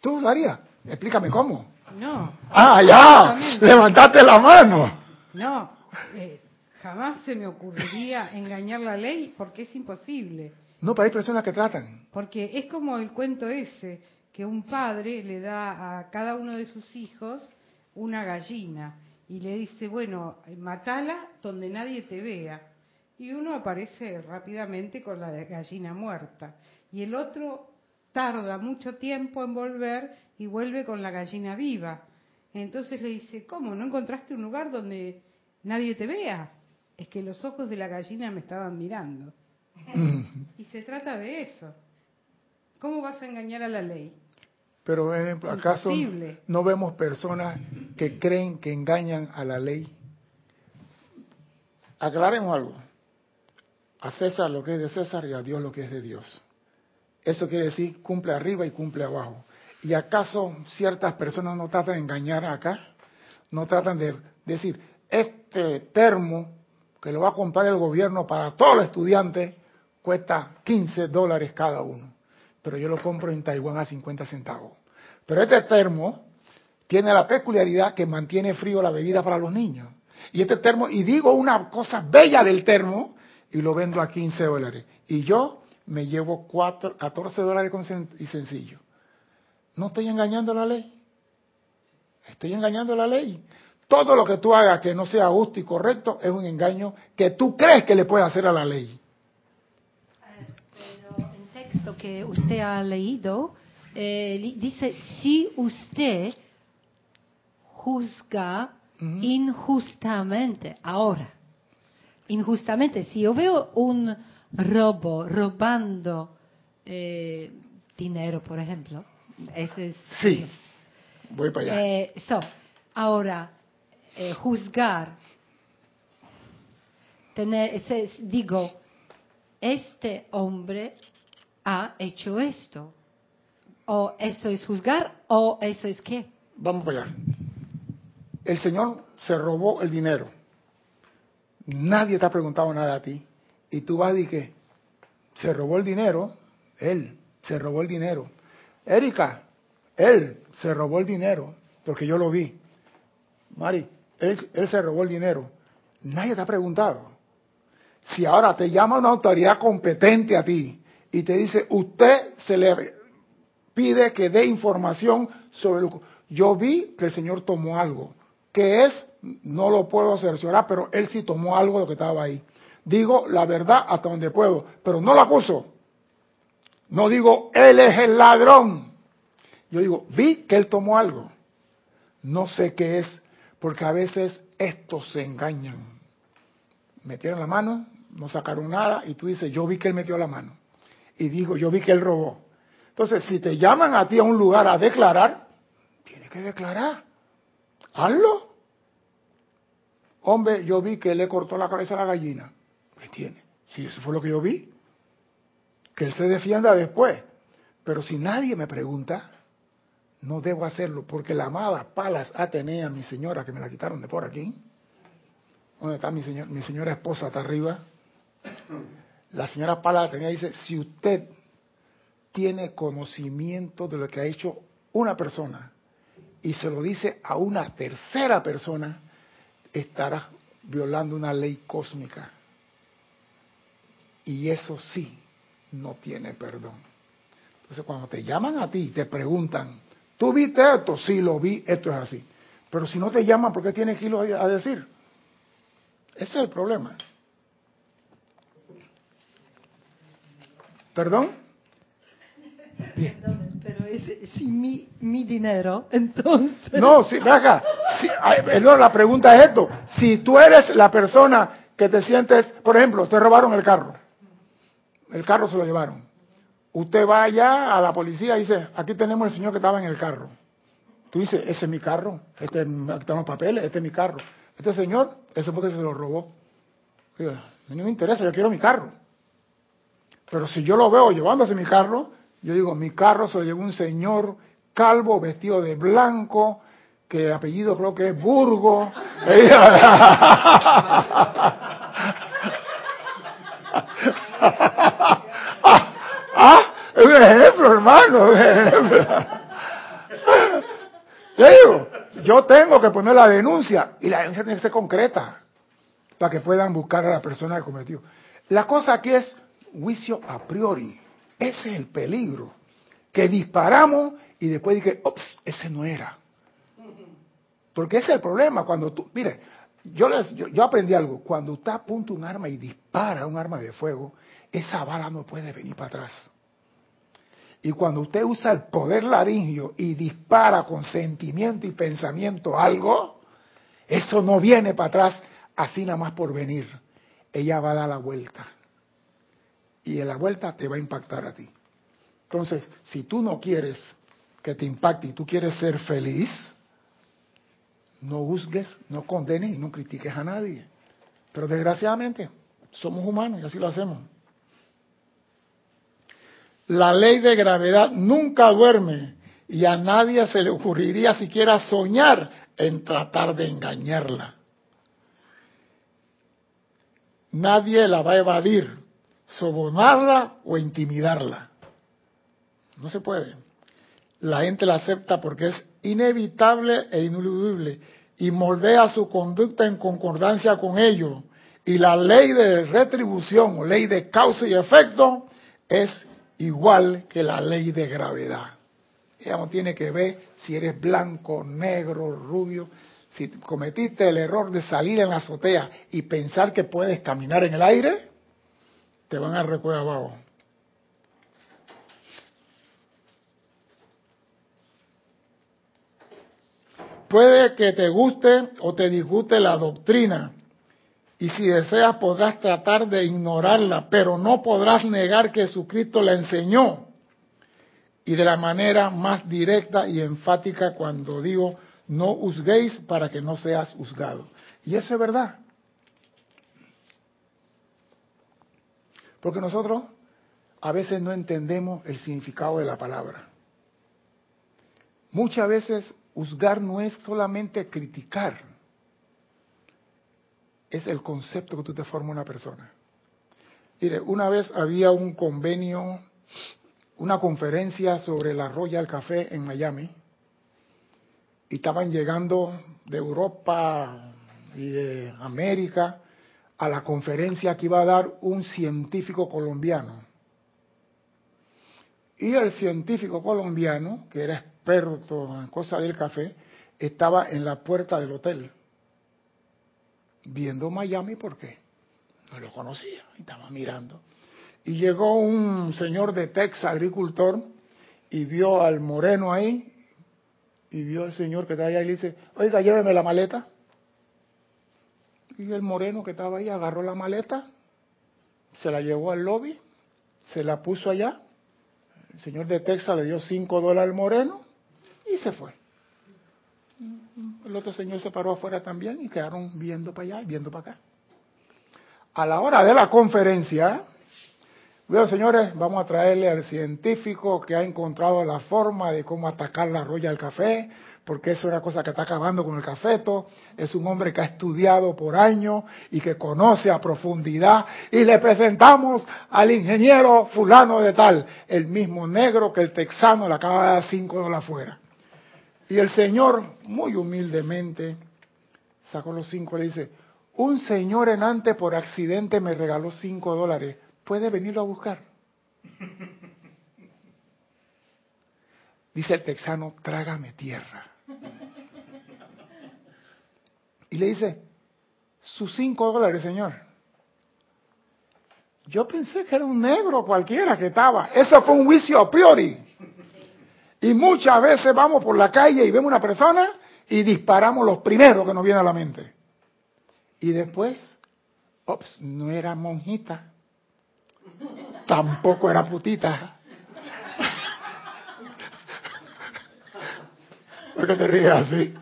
¿Tú lo harías? Explícame cómo.
No.
Ah, ya. Levantaste la mano.
No. Eh, jamás se me ocurriría engañar la ley porque es imposible.
No, pero hay personas que tratan.
Porque es como el cuento ese, que un padre le da a cada uno de sus hijos una gallina y le dice, bueno, matala donde nadie te vea. Y uno aparece rápidamente con la gallina muerta. Y el otro tarda mucho tiempo en volver y vuelve con la gallina viva. Entonces le dice, ¿cómo? ¿No encontraste un lugar donde nadie te vea? Es que los ojos de la gallina me estaban mirando. Y se trata de eso. ¿Cómo vas a engañar a la ley?
Pero ¿acaso no vemos personas que creen que engañan a la ley? Aclaremos algo. A César lo que es de César y a Dios lo que es de Dios. Eso quiere decir cumple arriba y cumple abajo. ¿Y acaso ciertas personas no tratan de engañar acá? No tratan de decir, este termo que lo va a comprar el gobierno para todos los estudiantes cuesta 15 dólares cada uno, pero yo lo compro en Taiwán a 50 centavos. Pero este termo tiene la peculiaridad que mantiene frío la bebida para los niños. Y este termo, y digo una cosa bella del termo, y lo vendo a 15 dólares. Y yo me llevo 4, 14 dólares con y sencillo. ¿No estoy engañando la ley? Estoy engañando la ley. Todo lo que tú hagas que no sea justo y correcto es un engaño que tú crees que le puedes hacer a la ley.
Texto que usted ha leído eh, dice, si usted juzga injustamente, ahora, injustamente, si yo veo un robo robando eh, dinero, por ejemplo, ese es...
Sí, voy para allá.
Eh, so, ahora, juzgar, tener, digo, este hombre ha hecho esto. O eso es juzgar, o eso es qué.
Vamos para allá. El Señor se robó el dinero. Nadie te ha preguntado nada a ti. Y tú vas y que se robó el dinero. Él se robó el dinero. Erika, él se robó el dinero. Porque yo lo vi. Mari, él, él se robó el dinero. Nadie te ha preguntado. Si ahora te llama una autoridad competente a ti y te dice, usted se le pide que dé información sobre lo que... Yo vi que el Señor tomó algo. que es? No lo puedo cerciorar, pero él sí tomó algo de lo que estaba ahí. Digo la verdad hasta donde puedo, pero no lo acuso. No digo, él es el ladrón. Yo digo, vi que él tomó algo. No sé qué es, porque a veces estos se engañan. Metieron la mano, no sacaron nada, y tú dices, yo vi que él metió la mano. Y digo, yo vi que él robó. Entonces, si te llaman a ti a un lugar a declarar, tienes que declarar. Hazlo. Hombre, yo vi que le cortó la cabeza a la gallina. ¿Qué tiene? Si eso fue lo que yo vi. Que él se defienda después. Pero si nadie me pregunta, no debo hacerlo, porque la amada Palas Atenea, mi señora, que me la quitaron de por aquí. ¿Dónde está mi, señor, mi señora esposa? Está arriba. La señora Atenea dice, si usted tiene conocimiento de lo que ha hecho una persona y se lo dice a una tercera persona, estará violando una ley cósmica. Y eso sí, no tiene perdón. Entonces, cuando te llaman a ti y te preguntan, ¿tú viste esto? Sí, lo vi, esto es así. Pero si no te llaman, ¿por qué tienes que irlo a decir? Ese es el problema. ¿Perdón?
Pero es, si mi, mi dinero, entonces...
No, acá. Sí, ay, perdón, la pregunta es esto. Si tú eres la persona que te sientes, por ejemplo, te robaron el carro. El carro se lo llevaron. Usted va allá a la policía y dice, aquí tenemos el señor que estaba en el carro. Tú dices, ese es mi carro, este, aquí están los papeles, este es mi carro. Este señor, eso fue que se lo robó. Digo, no me interesa, yo quiero mi carro. Pero si yo lo veo llevándose mi carro, yo digo, mi carro se lo llevó un señor calvo, vestido de blanco, que el apellido creo que es Burgo. ah, es un ejemplo, hermano, un ejemplo. Yo digo, yo tengo que poner la denuncia y la denuncia tiene que ser concreta para que puedan buscar a la persona que cometió. La cosa aquí es juicio a priori. Ese es el peligro. Que disparamos y después dije, ops, ese no era. Porque ese es el problema. Cuando tú, mire, yo, les, yo, yo aprendí algo. Cuando usted apunta un arma y dispara un arma de fuego, esa bala no puede venir para atrás. Y cuando usted usa el poder laringio y dispara con sentimiento y pensamiento algo, eso no viene para atrás así nada más por venir. Ella va a dar la vuelta. Y en la vuelta te va a impactar a ti. Entonces, si tú no quieres que te impacte y tú quieres ser feliz, no juzgues, no condenes y no critiques a nadie. Pero desgraciadamente, somos humanos y así lo hacemos. La ley de gravedad nunca duerme y a nadie se le ocurriría siquiera soñar en tratar de engañarla. Nadie la va a evadir, sobornarla o intimidarla. No se puede. La gente la acepta porque es inevitable e ineludible y moldea su conducta en concordancia con ello. Y la ley de retribución o ley de causa y efecto es igual que la ley de gravedad. Ella no tiene que ver si eres blanco, negro, rubio. Si cometiste el error de salir en la azotea y pensar que puedes caminar en el aire, te van a recoger abajo. Puede que te guste o te disguste la doctrina, y si deseas podrás tratar de ignorarla, pero no podrás negar que Jesucristo la enseñó. Y de la manera más directa y enfática cuando digo, no juzguéis para que no seas juzgado. Y eso es verdad. Porque nosotros a veces no entendemos el significado de la palabra. Muchas veces juzgar no es solamente criticar, es el concepto que tú te formas una persona. Mire, una vez había un convenio, una conferencia sobre la Royal Café en Miami, y estaban llegando de Europa y de América a la conferencia que iba a dar un científico colombiano. Y el científico colombiano, que era experto en cosas del café, estaba en la puerta del hotel, viendo Miami porque no lo conocía, estaba mirando. Y llegó un señor de Texas, agricultor, y vio al moreno ahí, y vio al señor que estaba allá y le dice, oiga, lléveme la maleta. Y el moreno que estaba ahí agarró la maleta, se la llevó al lobby, se la puso allá. El señor de Texas le dio cinco dólares al moreno y se fue. El otro señor se paró afuera también y quedaron viendo para allá y viendo para acá. A la hora de la conferencia, bueno, señores, vamos a traerle al científico que ha encontrado la forma de cómo atacar la roya del café, porque eso es una cosa que está acabando con el cafeto. Es un hombre que ha estudiado por años y que conoce a profundidad. Y le presentamos al ingeniero fulano de tal, el mismo negro que el texano le acaba de dar cinco dólares afuera. Y el señor, muy humildemente, sacó los cinco y le dice, un señor en antes por accidente me regaló cinco dólares, ¿puede venirlo a buscar? Dice el texano, trágame tierra. Y le dice, sus cinco dólares, señor. Yo pensé que era un negro cualquiera que estaba. Eso fue un juicio a priori. Y muchas veces vamos por la calle y vemos una persona y disparamos los primeros que nos viene a la mente. Y después, ops, no era monjita, tampoco era putita. ¿Por qué te ríes así?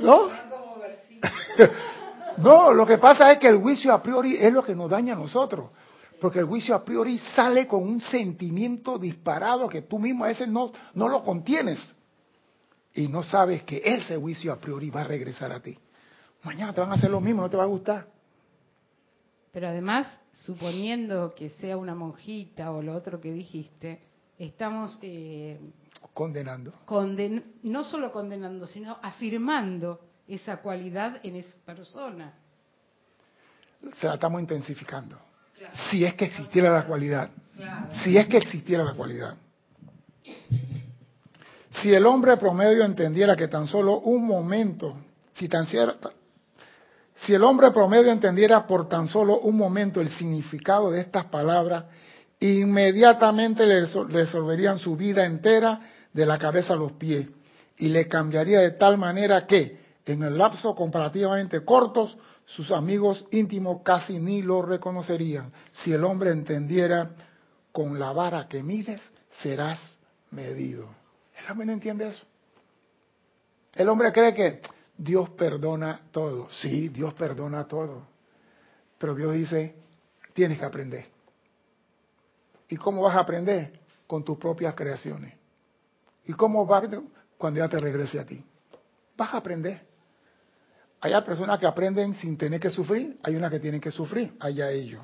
¿No? No, lo que pasa es que el juicio a priori es lo que nos daña a nosotros. Porque el juicio a priori sale con un sentimiento disparado que tú mismo a veces no, no lo contienes. Y no sabes que ese juicio a priori va a regresar a ti. Mañana te van a hacer lo mismo, no te va a gustar.
Pero además, suponiendo que sea una monjita o lo otro que dijiste, estamos eh,
Condenando.
conden- no solo condenando, sino afirmando esa cualidad en esa persona.
Se la estamos intensificando. Si es que existiera la cualidad. Si es que existiera la cualidad. Si el hombre promedio entendiera que tan solo un momento, si tan cierta, si el hombre promedio entendiera por tan solo un momento el significado de estas palabras, inmediatamente le resol- resolverían su vida entera de la cabeza a los pies y le cambiaría de tal manera que en el lapso comparativamente cortos sus amigos íntimos casi ni lo reconocerían. Si el hombre entendiera con la vara que mides, serás medido. ¿El hombre no entiende eso? El hombre cree que Dios perdona todo. Sí, Dios perdona todo. Pero Dios dice, tienes que aprender. ¿Y cómo vas a aprender? Con tus propias creaciones. ¿Y cómo vas cuando ya te regrese a ti? Vas a aprender. Hay personas que aprenden sin tener que sufrir, hay unas que tienen que sufrir, allá ellos.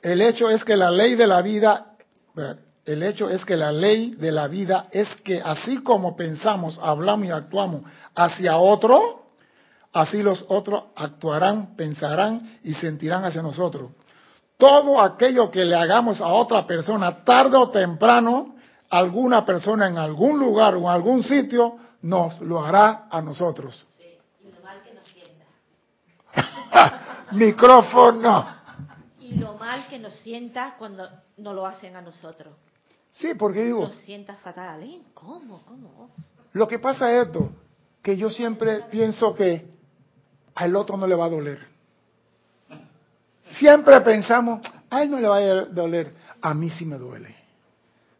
El hecho es que la ley de la vida, el hecho es que la ley de la vida es que así como pensamos, hablamos y actuamos hacia otro, así los otros actuarán, pensarán y sentirán hacia nosotros. todo aquello que le hagamos a otra persona, tarde o temprano, alguna persona en algún lugar o en algún sitio nos lo hará a nosotros.
Y lo mal que nos sienta.
Micrófono.
Y lo mal que nos sienta cuando no lo hacen a nosotros.
Sí, porque digo,
Nos sienta fatal. ¿eh? ¿Cómo? ¿Cómo?
lo que pasa es esto, que yo siempre pienso que al otro no le va a doler. Siempre pensamos, a él no le va a doler, a mí sí me duele.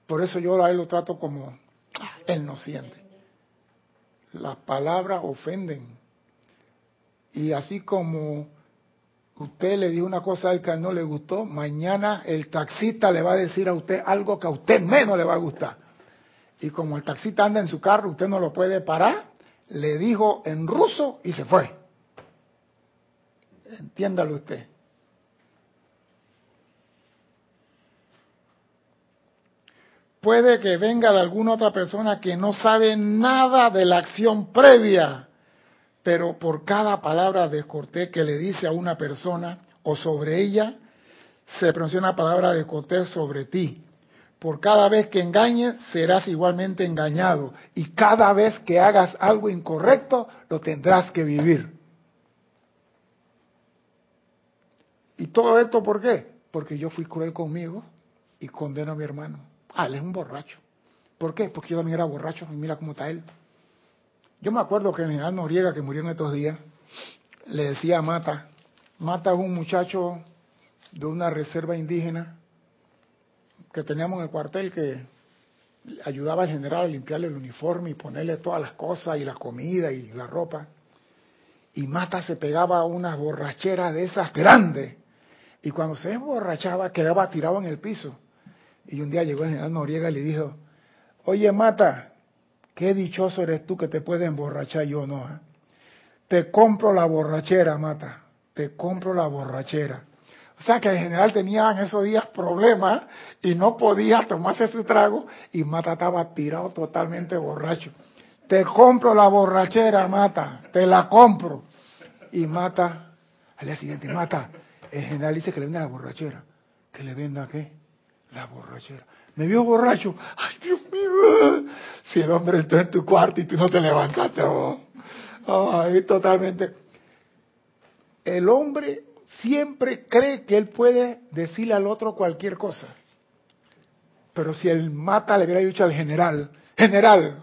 Por eso yo a él lo trato como, él no siente. Las palabras ofenden. Y así como usted le dijo una cosa a él que no le gustó, mañana el taxista le va a decir a usted algo que a usted menos le va a gustar. Y como el taxista anda en su carro, usted no lo puede parar, le dijo en ruso y se fue. Entiéndalo usted. Puede que venga de alguna otra persona que no sabe nada de la acción previa, pero por cada palabra descortés que le dice a una persona o sobre ella, se pronuncia una palabra descortés sobre ti. Por cada vez que engañes, serás igualmente engañado. Y cada vez que hagas algo incorrecto, lo tendrás que vivir. ¿Y todo esto por qué? Porque yo fui cruel conmigo y condeno a mi hermano. Ah, él es un borracho. ¿Por qué? Porque yo también era borracho y mira cómo está él. Yo me acuerdo que el general Noriega, que murió en estos días, le decía a Mata, Mata es un muchacho de una reserva indígena que teníamos en el cuartel que ayudaba al general a limpiarle el uniforme y ponerle todas las cosas y la comida y la ropa. Y Mata se pegaba unas borracheras de esas grandes. Y cuando se emborrachaba quedaba tirado en el piso. Y un día llegó el general Noriega y le dijo, oye Mata, qué dichoso eres tú que te puedes emborrachar yo no. ¿eh? Te compro la borrachera, Mata, te compro la borrachera. O sea que el general tenía en esos días problemas y no podía tomarse su trago y Mata estaba tirado totalmente borracho. Te compro la borrachera, Mata, te la compro. Y Mata, al día siguiente, Mata, el general dice que le venda la borrachera. ¿Que le venda qué? La borrachera. Me vio borracho. Ay, Dios mío. Si el hombre entró en tu cuarto y tú no te levantaste. Oh. Ay, totalmente. El hombre siempre cree que él puede decirle al otro cualquier cosa. Pero si el mata le hubiera dicho al general, general,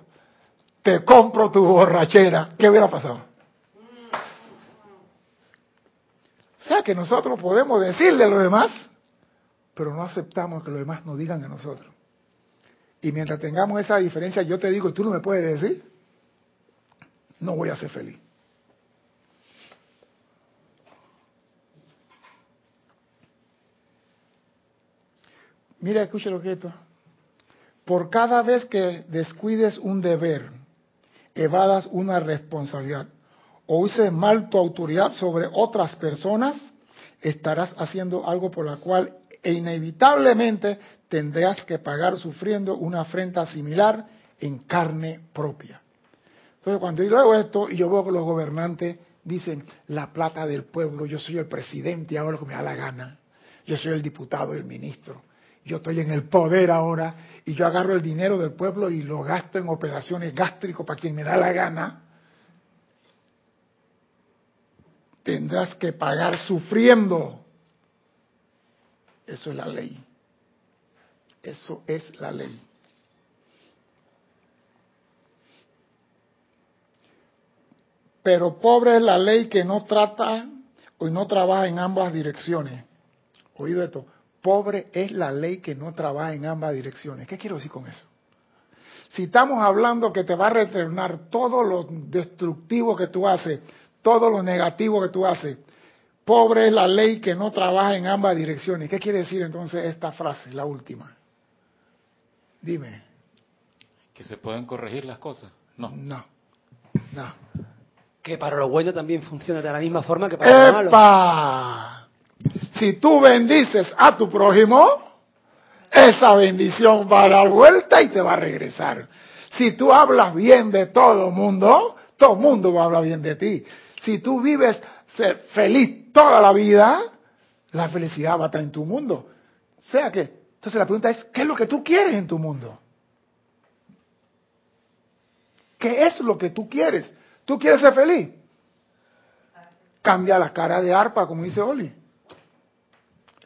te compro tu borrachera, ¿qué hubiera pasado? O sea que nosotros podemos decirle a los demás, pero no aceptamos que los demás nos digan a nosotros. Y mientras tengamos esa diferencia, yo te digo, tú no me puedes decir, no voy a ser feliz. Mira, escucha lo que esto. Por cada vez que descuides un deber, evadas una responsabilidad o uses mal tu autoridad sobre otras personas, estarás haciendo algo por la cual e inevitablemente tendrás que pagar sufriendo una afrenta similar en carne propia. Entonces, cuando yo esto y yo veo que los gobernantes dicen la plata del pueblo, yo soy el presidente y hago lo que me da la gana, yo soy el diputado, el ministro, yo estoy en el poder ahora y yo agarro el dinero del pueblo y lo gasto en operaciones gástricos para quien me da la gana, tendrás que pagar sufriendo. Eso es la ley. Eso es la ley. Pero pobre es la ley que no trata o no trabaja en ambas direcciones. Oído esto. Pobre es la ley que no trabaja en ambas direcciones. ¿Qué quiero decir con eso? Si estamos hablando que te va a retornar todo lo destructivo que tú haces, todo lo negativo que tú haces, pobre es la ley que no trabaja en ambas direcciones. ¿Qué quiere decir entonces esta frase, la última? Dime.
Que se pueden corregir las cosas. No.
No. No.
Que para lo bueno también funciona de la misma forma que para lo malo.
¡Epa! Si tú bendices a tu prójimo, esa bendición va a dar vuelta y te va a regresar. Si tú hablas bien de todo mundo, todo mundo va a hablar bien de ti. Si tú vives ser feliz toda la vida, La felicidad va a estar en tu mundo. Sea que, entonces la pregunta es, ¿qué es lo que tú quieres en tu mundo? ¿Qué es lo que tú quieres? ¿Tú quieres ser feliz? Cambia la cara de arpa, como dice Oli.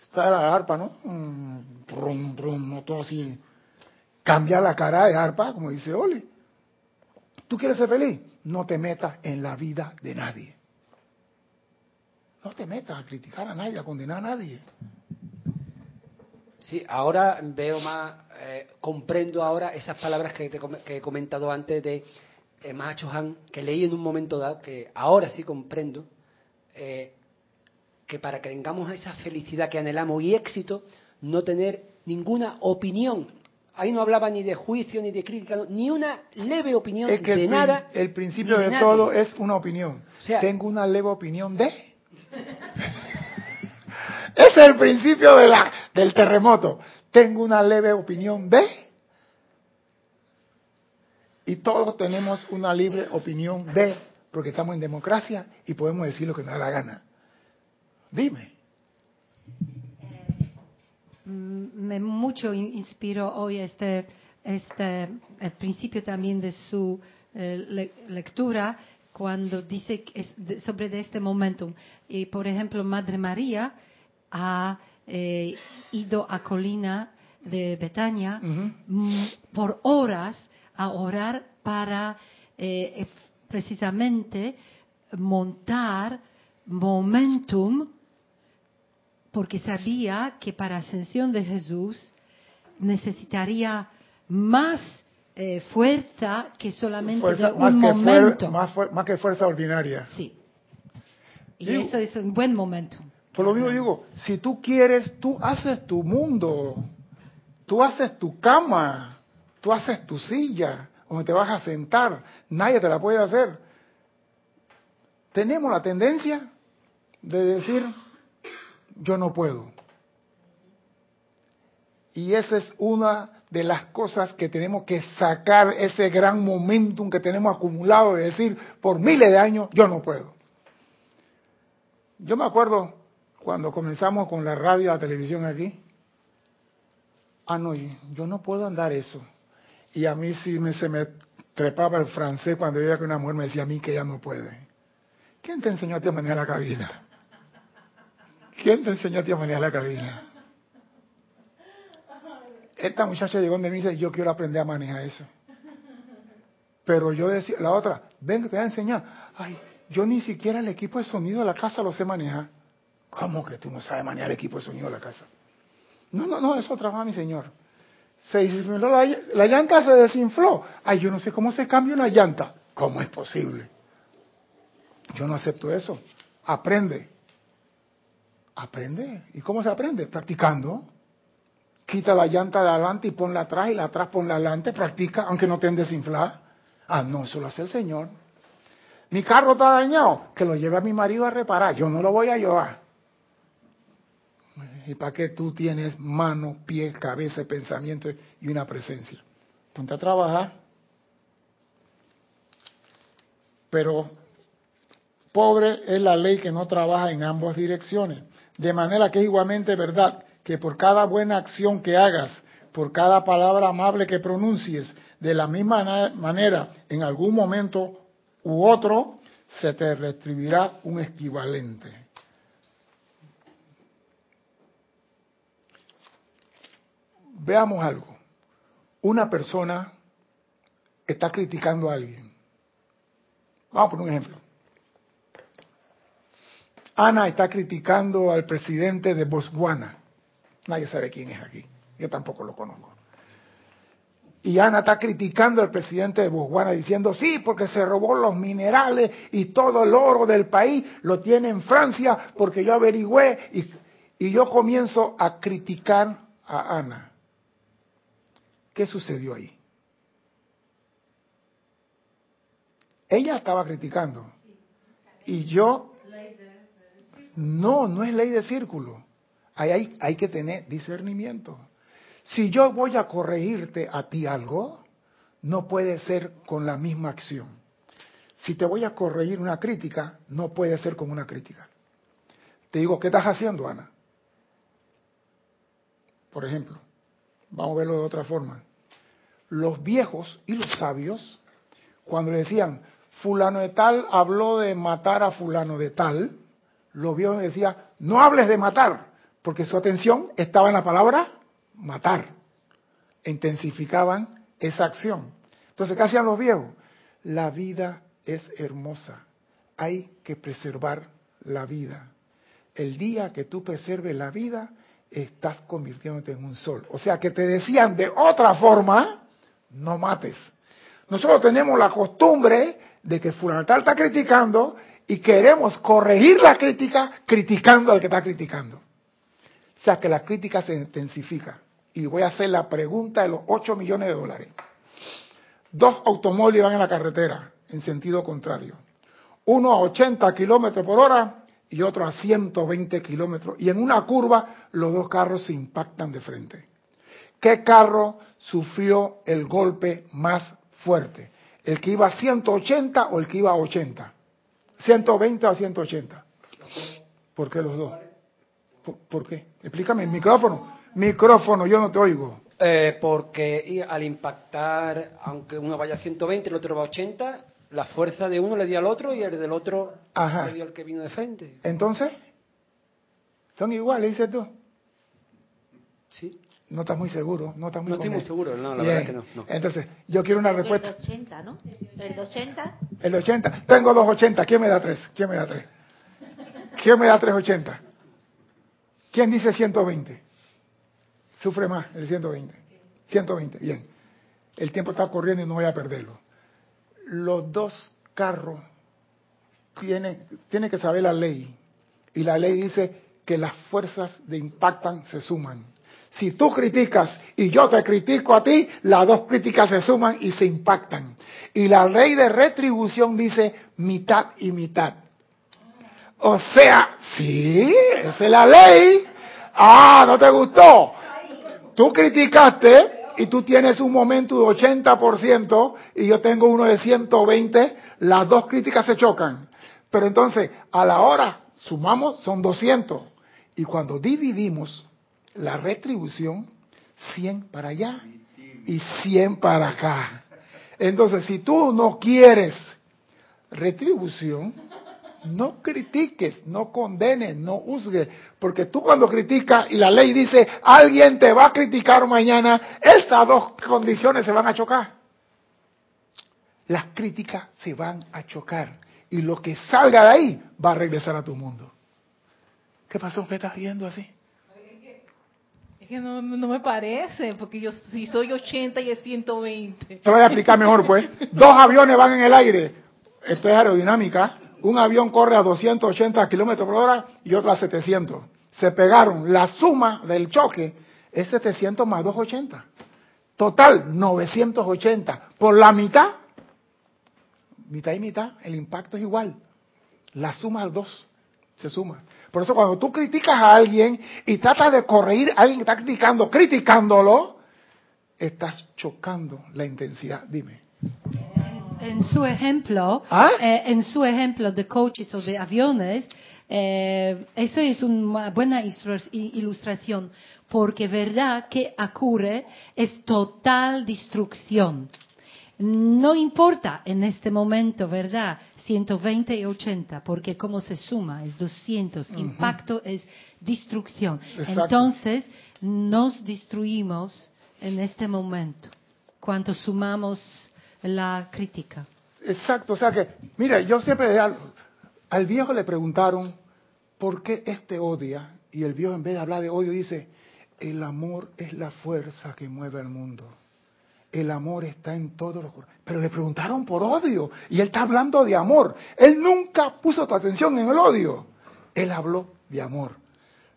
Está la arpa, ¿no? Mm, brum, brum, no todo así. Cambia la cara de arpa, como dice Oli. ¿Tú quieres ser feliz? No te metas en la vida de nadie. No te metas a criticar a nadie, a condenar a nadie.
Sí, ahora veo más, eh, comprendo ahora esas palabras que, te que he comentado antes de eh, Mahacho Han, que leí en un momento dado, que ahora sí comprendo, eh, que para que tengamos esa felicidad que anhelamos y éxito, no tener ninguna opinión. Ahí no hablaba ni de juicio, ni de crítica, no, ni una leve opinión
Es que
de
el,
nada.
el principio de todo es una opinión.
O sea-
Tengo una leve opinión de... Es el principio de la, del terremoto. Tengo una leve opinión de... Y todos tenemos una libre opinión de, porque estamos en democracia y podemos decir lo que nos da la gana. Dime.
Mm, me mucho in- inspiró hoy este, este el principio también de su eh, le- lectura cuando dice que es de- sobre de este momentum. Y, por ejemplo, Madre María ha eh, ido a Colina de Betania mm, por horas a orar para eh, precisamente montar momentum porque sabía que para ascensión de Jesús necesitaría más eh, fuerza que solamente
Fuerza-
de
más,
un
que fuer-
momento.
más, más que fuerza ordinaria.
Sí. Y
Digo-
eso es un buen momento.
Por lo mismo digo, si tú quieres, tú haces tu mundo, tú haces tu cama, tú haces tu silla, donde te vas a sentar, nadie te la puede hacer. Tenemos la tendencia de decir, yo no puedo. Y esa es una de las cosas que tenemos que sacar, ese gran momentum que tenemos acumulado de decir, por miles de años, yo no puedo. Yo me acuerdo cuando comenzamos con la radio y la televisión aquí. Ah, no, yo no puedo andar eso. Y a mí sí me, se me trepaba el francés cuando veía que una mujer me decía a mí que ella no puede. ¿Quién te enseñó a ti a manejar la cabina? ¿Quién te enseñó a ti a manejar la cabina? Esta muchacha llegó donde mí y dice, yo quiero aprender a manejar eso. Pero yo decía, la otra, ven te voy a enseñar. Ay, yo ni siquiera el equipo de sonido de la casa lo sé manejar. ¿Cómo que tú no sabes manejar el equipo de sonido de la casa? No, no, no, eso trabaja mi señor. Se desinfló la, la llanta se desinfló. Ay, yo no sé cómo se cambia una llanta. ¿Cómo es posible? Yo no acepto eso. Aprende. Aprende. ¿Y cómo se aprende? Practicando. Quita la llanta de adelante y ponla atrás y la atrás ponla adelante. Practica, aunque no estén desinfladas. Ah, no, eso lo hace el Señor. Mi carro está dañado, que lo lleve a mi marido a reparar. Yo no lo voy a llevar. ¿Y para qué tú tienes mano, pie, cabeza, pensamiento y una presencia? Ponte a trabajar. Pero pobre es la ley que no trabaja en ambas direcciones. De manera que es igualmente verdad que por cada buena acción que hagas, por cada palabra amable que pronuncies, de la misma manera, en algún momento u otro, se te retribuirá un equivalente. Veamos algo. Una persona está criticando a alguien. Vamos a poner un ejemplo. Ana está criticando al presidente de Botswana. Nadie sabe quién es aquí. Yo tampoco lo conozco. Y Ana está criticando al presidente de Botswana diciendo, sí, porque se robó los minerales y todo el oro del país lo tiene en Francia porque yo averigüé y, y yo comienzo a criticar a Ana. ¿Qué sucedió ahí? Ella estaba criticando. Y yo... No, no es ley de círculo. Hay, hay que tener discernimiento. Si yo voy a corregirte a ti algo, no puede ser con la misma acción. Si te voy a corregir una crítica, no puede ser con una crítica. Te digo, ¿qué estás haciendo, Ana? por ejemplo, vamos a verlo de otra forma. Los viejos y los sabios, cuando le decían, fulano de tal habló de matar a fulano de tal, los viejos decían, no hables de matar, porque su atención estaba en la palabra matar. Intensificaban esa acción. Entonces, ¿qué hacían los viejos? La vida es hermosa. Hay que preservar la vida. El día que tú preserves la vida, estás convirtiéndote en un sol. O sea, que te decían de otra forma, no mates. Nosotros tenemos la costumbre de que fulano tal está criticando y queremos corregir la crítica criticando al que está criticando. O sea, que la crítica se intensifica. Y voy a hacer la pregunta de los 8 millones de dólares. Dos automóviles van en la carretera en sentido contrario. Uno a 80 kilómetros por hora y otro a 120 kilómetros. Y en una curva los dos carros se impactan de frente. ¿Qué carro sufrió el golpe más fuerte? ¿El que iba a 180 o el que iba a 80? 120 a 180. ¿Por qué los dos? ¿Por, por qué? Explícame, el micrófono. Micrófono, yo no te oigo.
Eh, porque al impactar, aunque uno vaya a 120 y el otro va a 80, la fuerza de uno le dio al otro y el del otro
Ajá.
le dio al que vino de frente.
Entonces, son iguales, dices tú.
Sí.
No estás muy seguro, no estás muy
No estoy muy seguro, no, la
Bien.
verdad que no, no.
Entonces, yo quiero una
El
respuesta.
80, ¿no? El de 80.
El 80. Tengo 280. ¿Quién me da 3? ¿Quién me da 3? ¿Quién me da 380? ¿Quién dice 120? Sufre más el 120. 120, bien. El tiempo está corriendo y no voy a perderlo. Los dos carros tienen, tienen que saber la ley. Y la ley dice que las fuerzas de impactan se suman. Si tú criticas y yo te critico a ti, las dos críticas se suman y se impactan. Y la ley de retribución dice mitad y mitad. O sea, sí, esa es la ley. Ah, ¿no te gustó? Tú criticaste y tú tienes un momento de 80% y yo tengo uno de 120, las dos críticas se chocan. Pero entonces, a la hora, sumamos, son 200. Y cuando dividimos la retribución, 100 para allá y 100 para acá. Entonces, si tú no quieres retribución, no critiques, no condenes, no juzgues, porque tú cuando criticas y la ley dice alguien te va a criticar mañana, esas dos condiciones se van a chocar. Las críticas se van a chocar y lo que salga de ahí va a regresar a tu mundo. ¿Qué pasó? ¿Me estás viendo así?
Es que no, no me parece, porque yo si soy 80 y es 120.
Te voy a explicar mejor, pues. Dos aviones van en el aire. Esto es aerodinámica. Un avión corre a 280 kilómetros por hora y otro a 700. Se pegaron. La suma del choque es 700 más 280. Total, 980. Por la mitad, mitad y mitad, el impacto es igual. La suma al dos se suma. Por eso cuando tú criticas a alguien y tratas de corregir a alguien que está criticando, criticándolo, estás chocando la intensidad. Dime.
En su ejemplo,
¿Ah?
eh, en su ejemplo de coches o de aviones, eh, eso es una buena ilustración, porque verdad que ocurre es total destrucción. No importa en este momento, ¿verdad? 120 y 80, porque como se suma es 200, impacto es destrucción.
Exacto.
Entonces, nos destruimos en este momento, cuando sumamos la crítica.
Exacto, o sea que, mira, yo siempre al, al viejo le preguntaron por qué este odia y el viejo en vez de hablar de odio dice, el amor es la fuerza que mueve al mundo. El amor está en todos los... Pero le preguntaron por odio y él está hablando de amor. Él nunca puso tu atención en el odio. Él habló de amor.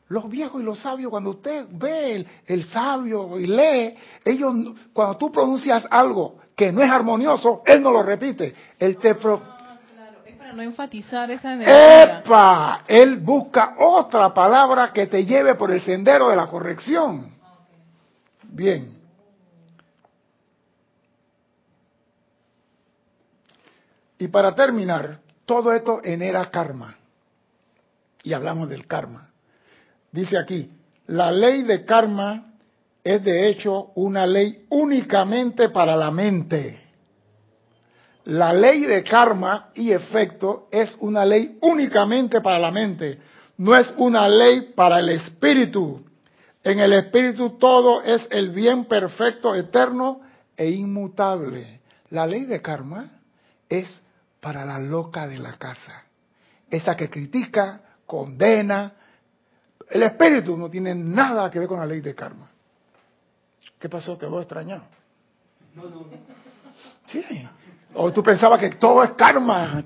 Los viejos y los sabios, cuando usted ve el, el sabio y lee, ellos, cuando tú pronuncias algo que no es armonioso, él no lo repite. Él te... pro-
Claro, es para no enfatizar esa energía.
¡Epa! Él busca otra palabra que te lleve por el sendero de la corrección. Bien. Y para terminar, todo esto genera karma. Y hablamos del karma. Dice aquí, la ley de karma es de hecho una ley únicamente para la mente. La ley de karma y efecto es una ley únicamente para la mente, no es una ley para el espíritu. En el espíritu todo es el bien perfecto, eterno e inmutable. La ley de karma es para la loca de la casa, esa que critica, condena. El espíritu no tiene nada que ver con la ley de karma. ¿Qué pasó? ¿Te voy a extrañar? No, no. Sí. O tú pensabas que todo es karma.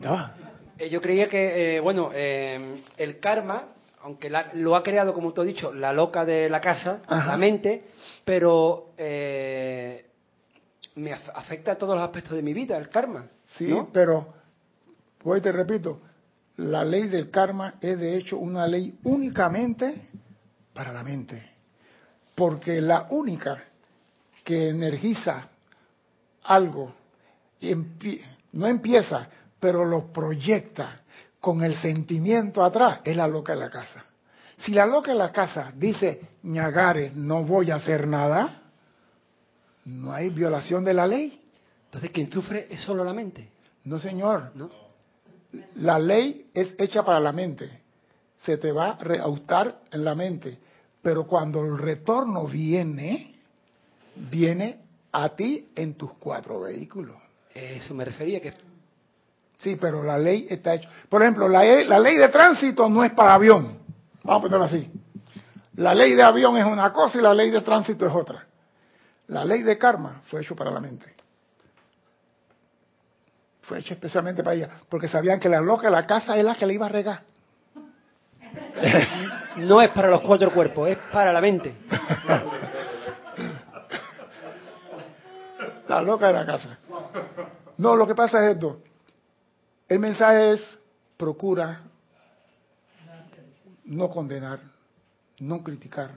Eh, yo creía que, eh, bueno, eh, el karma, aunque lo ha creado, como tú has dicho, la loca de la casa, la mente, pero me afecta a todos los aspectos de mi vida, el karma.
Sí, pero, pues te repito, la ley del karma es de hecho una ley únicamente para la mente. Porque la única que energiza algo, no empieza, pero lo proyecta con el sentimiento atrás, es la loca de la casa. Si la loca de la casa dice, ñagare, no voy a hacer nada, no hay violación de la ley.
Entonces, quien sufre es solo la mente.
No, señor. ¿No? La ley es hecha para la mente. Se te va a reautar en la mente. Pero cuando el retorno viene, viene a ti en tus cuatro vehículos.
Eso me refería que...
Sí, pero la ley está hecha. Por ejemplo, la, la ley de tránsito no es para avión. Vamos a ponerlo así. La ley de avión es una cosa y la ley de tránsito es otra. La ley de karma fue hecho para la mente. Fue hecho especialmente para ella, porque sabían que la loca de la casa es la que le iba a regar.
No es para los cuatro cuerpos, es para la mente.
La loca de la casa. No, lo que pasa es esto. El mensaje es, procura no condenar, no criticar,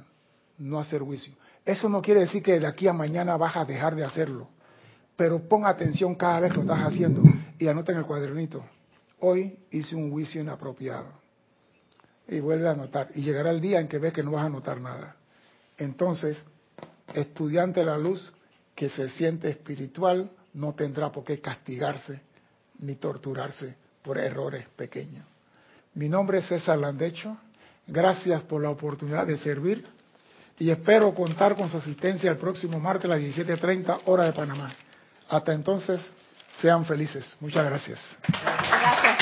no hacer juicio. Eso no quiere decir que de aquí a mañana vas a dejar de hacerlo, pero pon atención cada vez que lo estás haciendo y anota en el cuadernito. Hoy hice un juicio inapropiado. Y vuelve a anotar. Y llegará el día en que ves que no vas a anotar nada. Entonces, estudiante de la luz que se siente espiritual no tendrá por qué castigarse ni torturarse por errores pequeños. Mi nombre es César Landecho. Gracias por la oportunidad de servir y espero contar con su asistencia el próximo martes a las 17.30 hora de Panamá. Hasta entonces, sean felices. Muchas gracias. Gracias.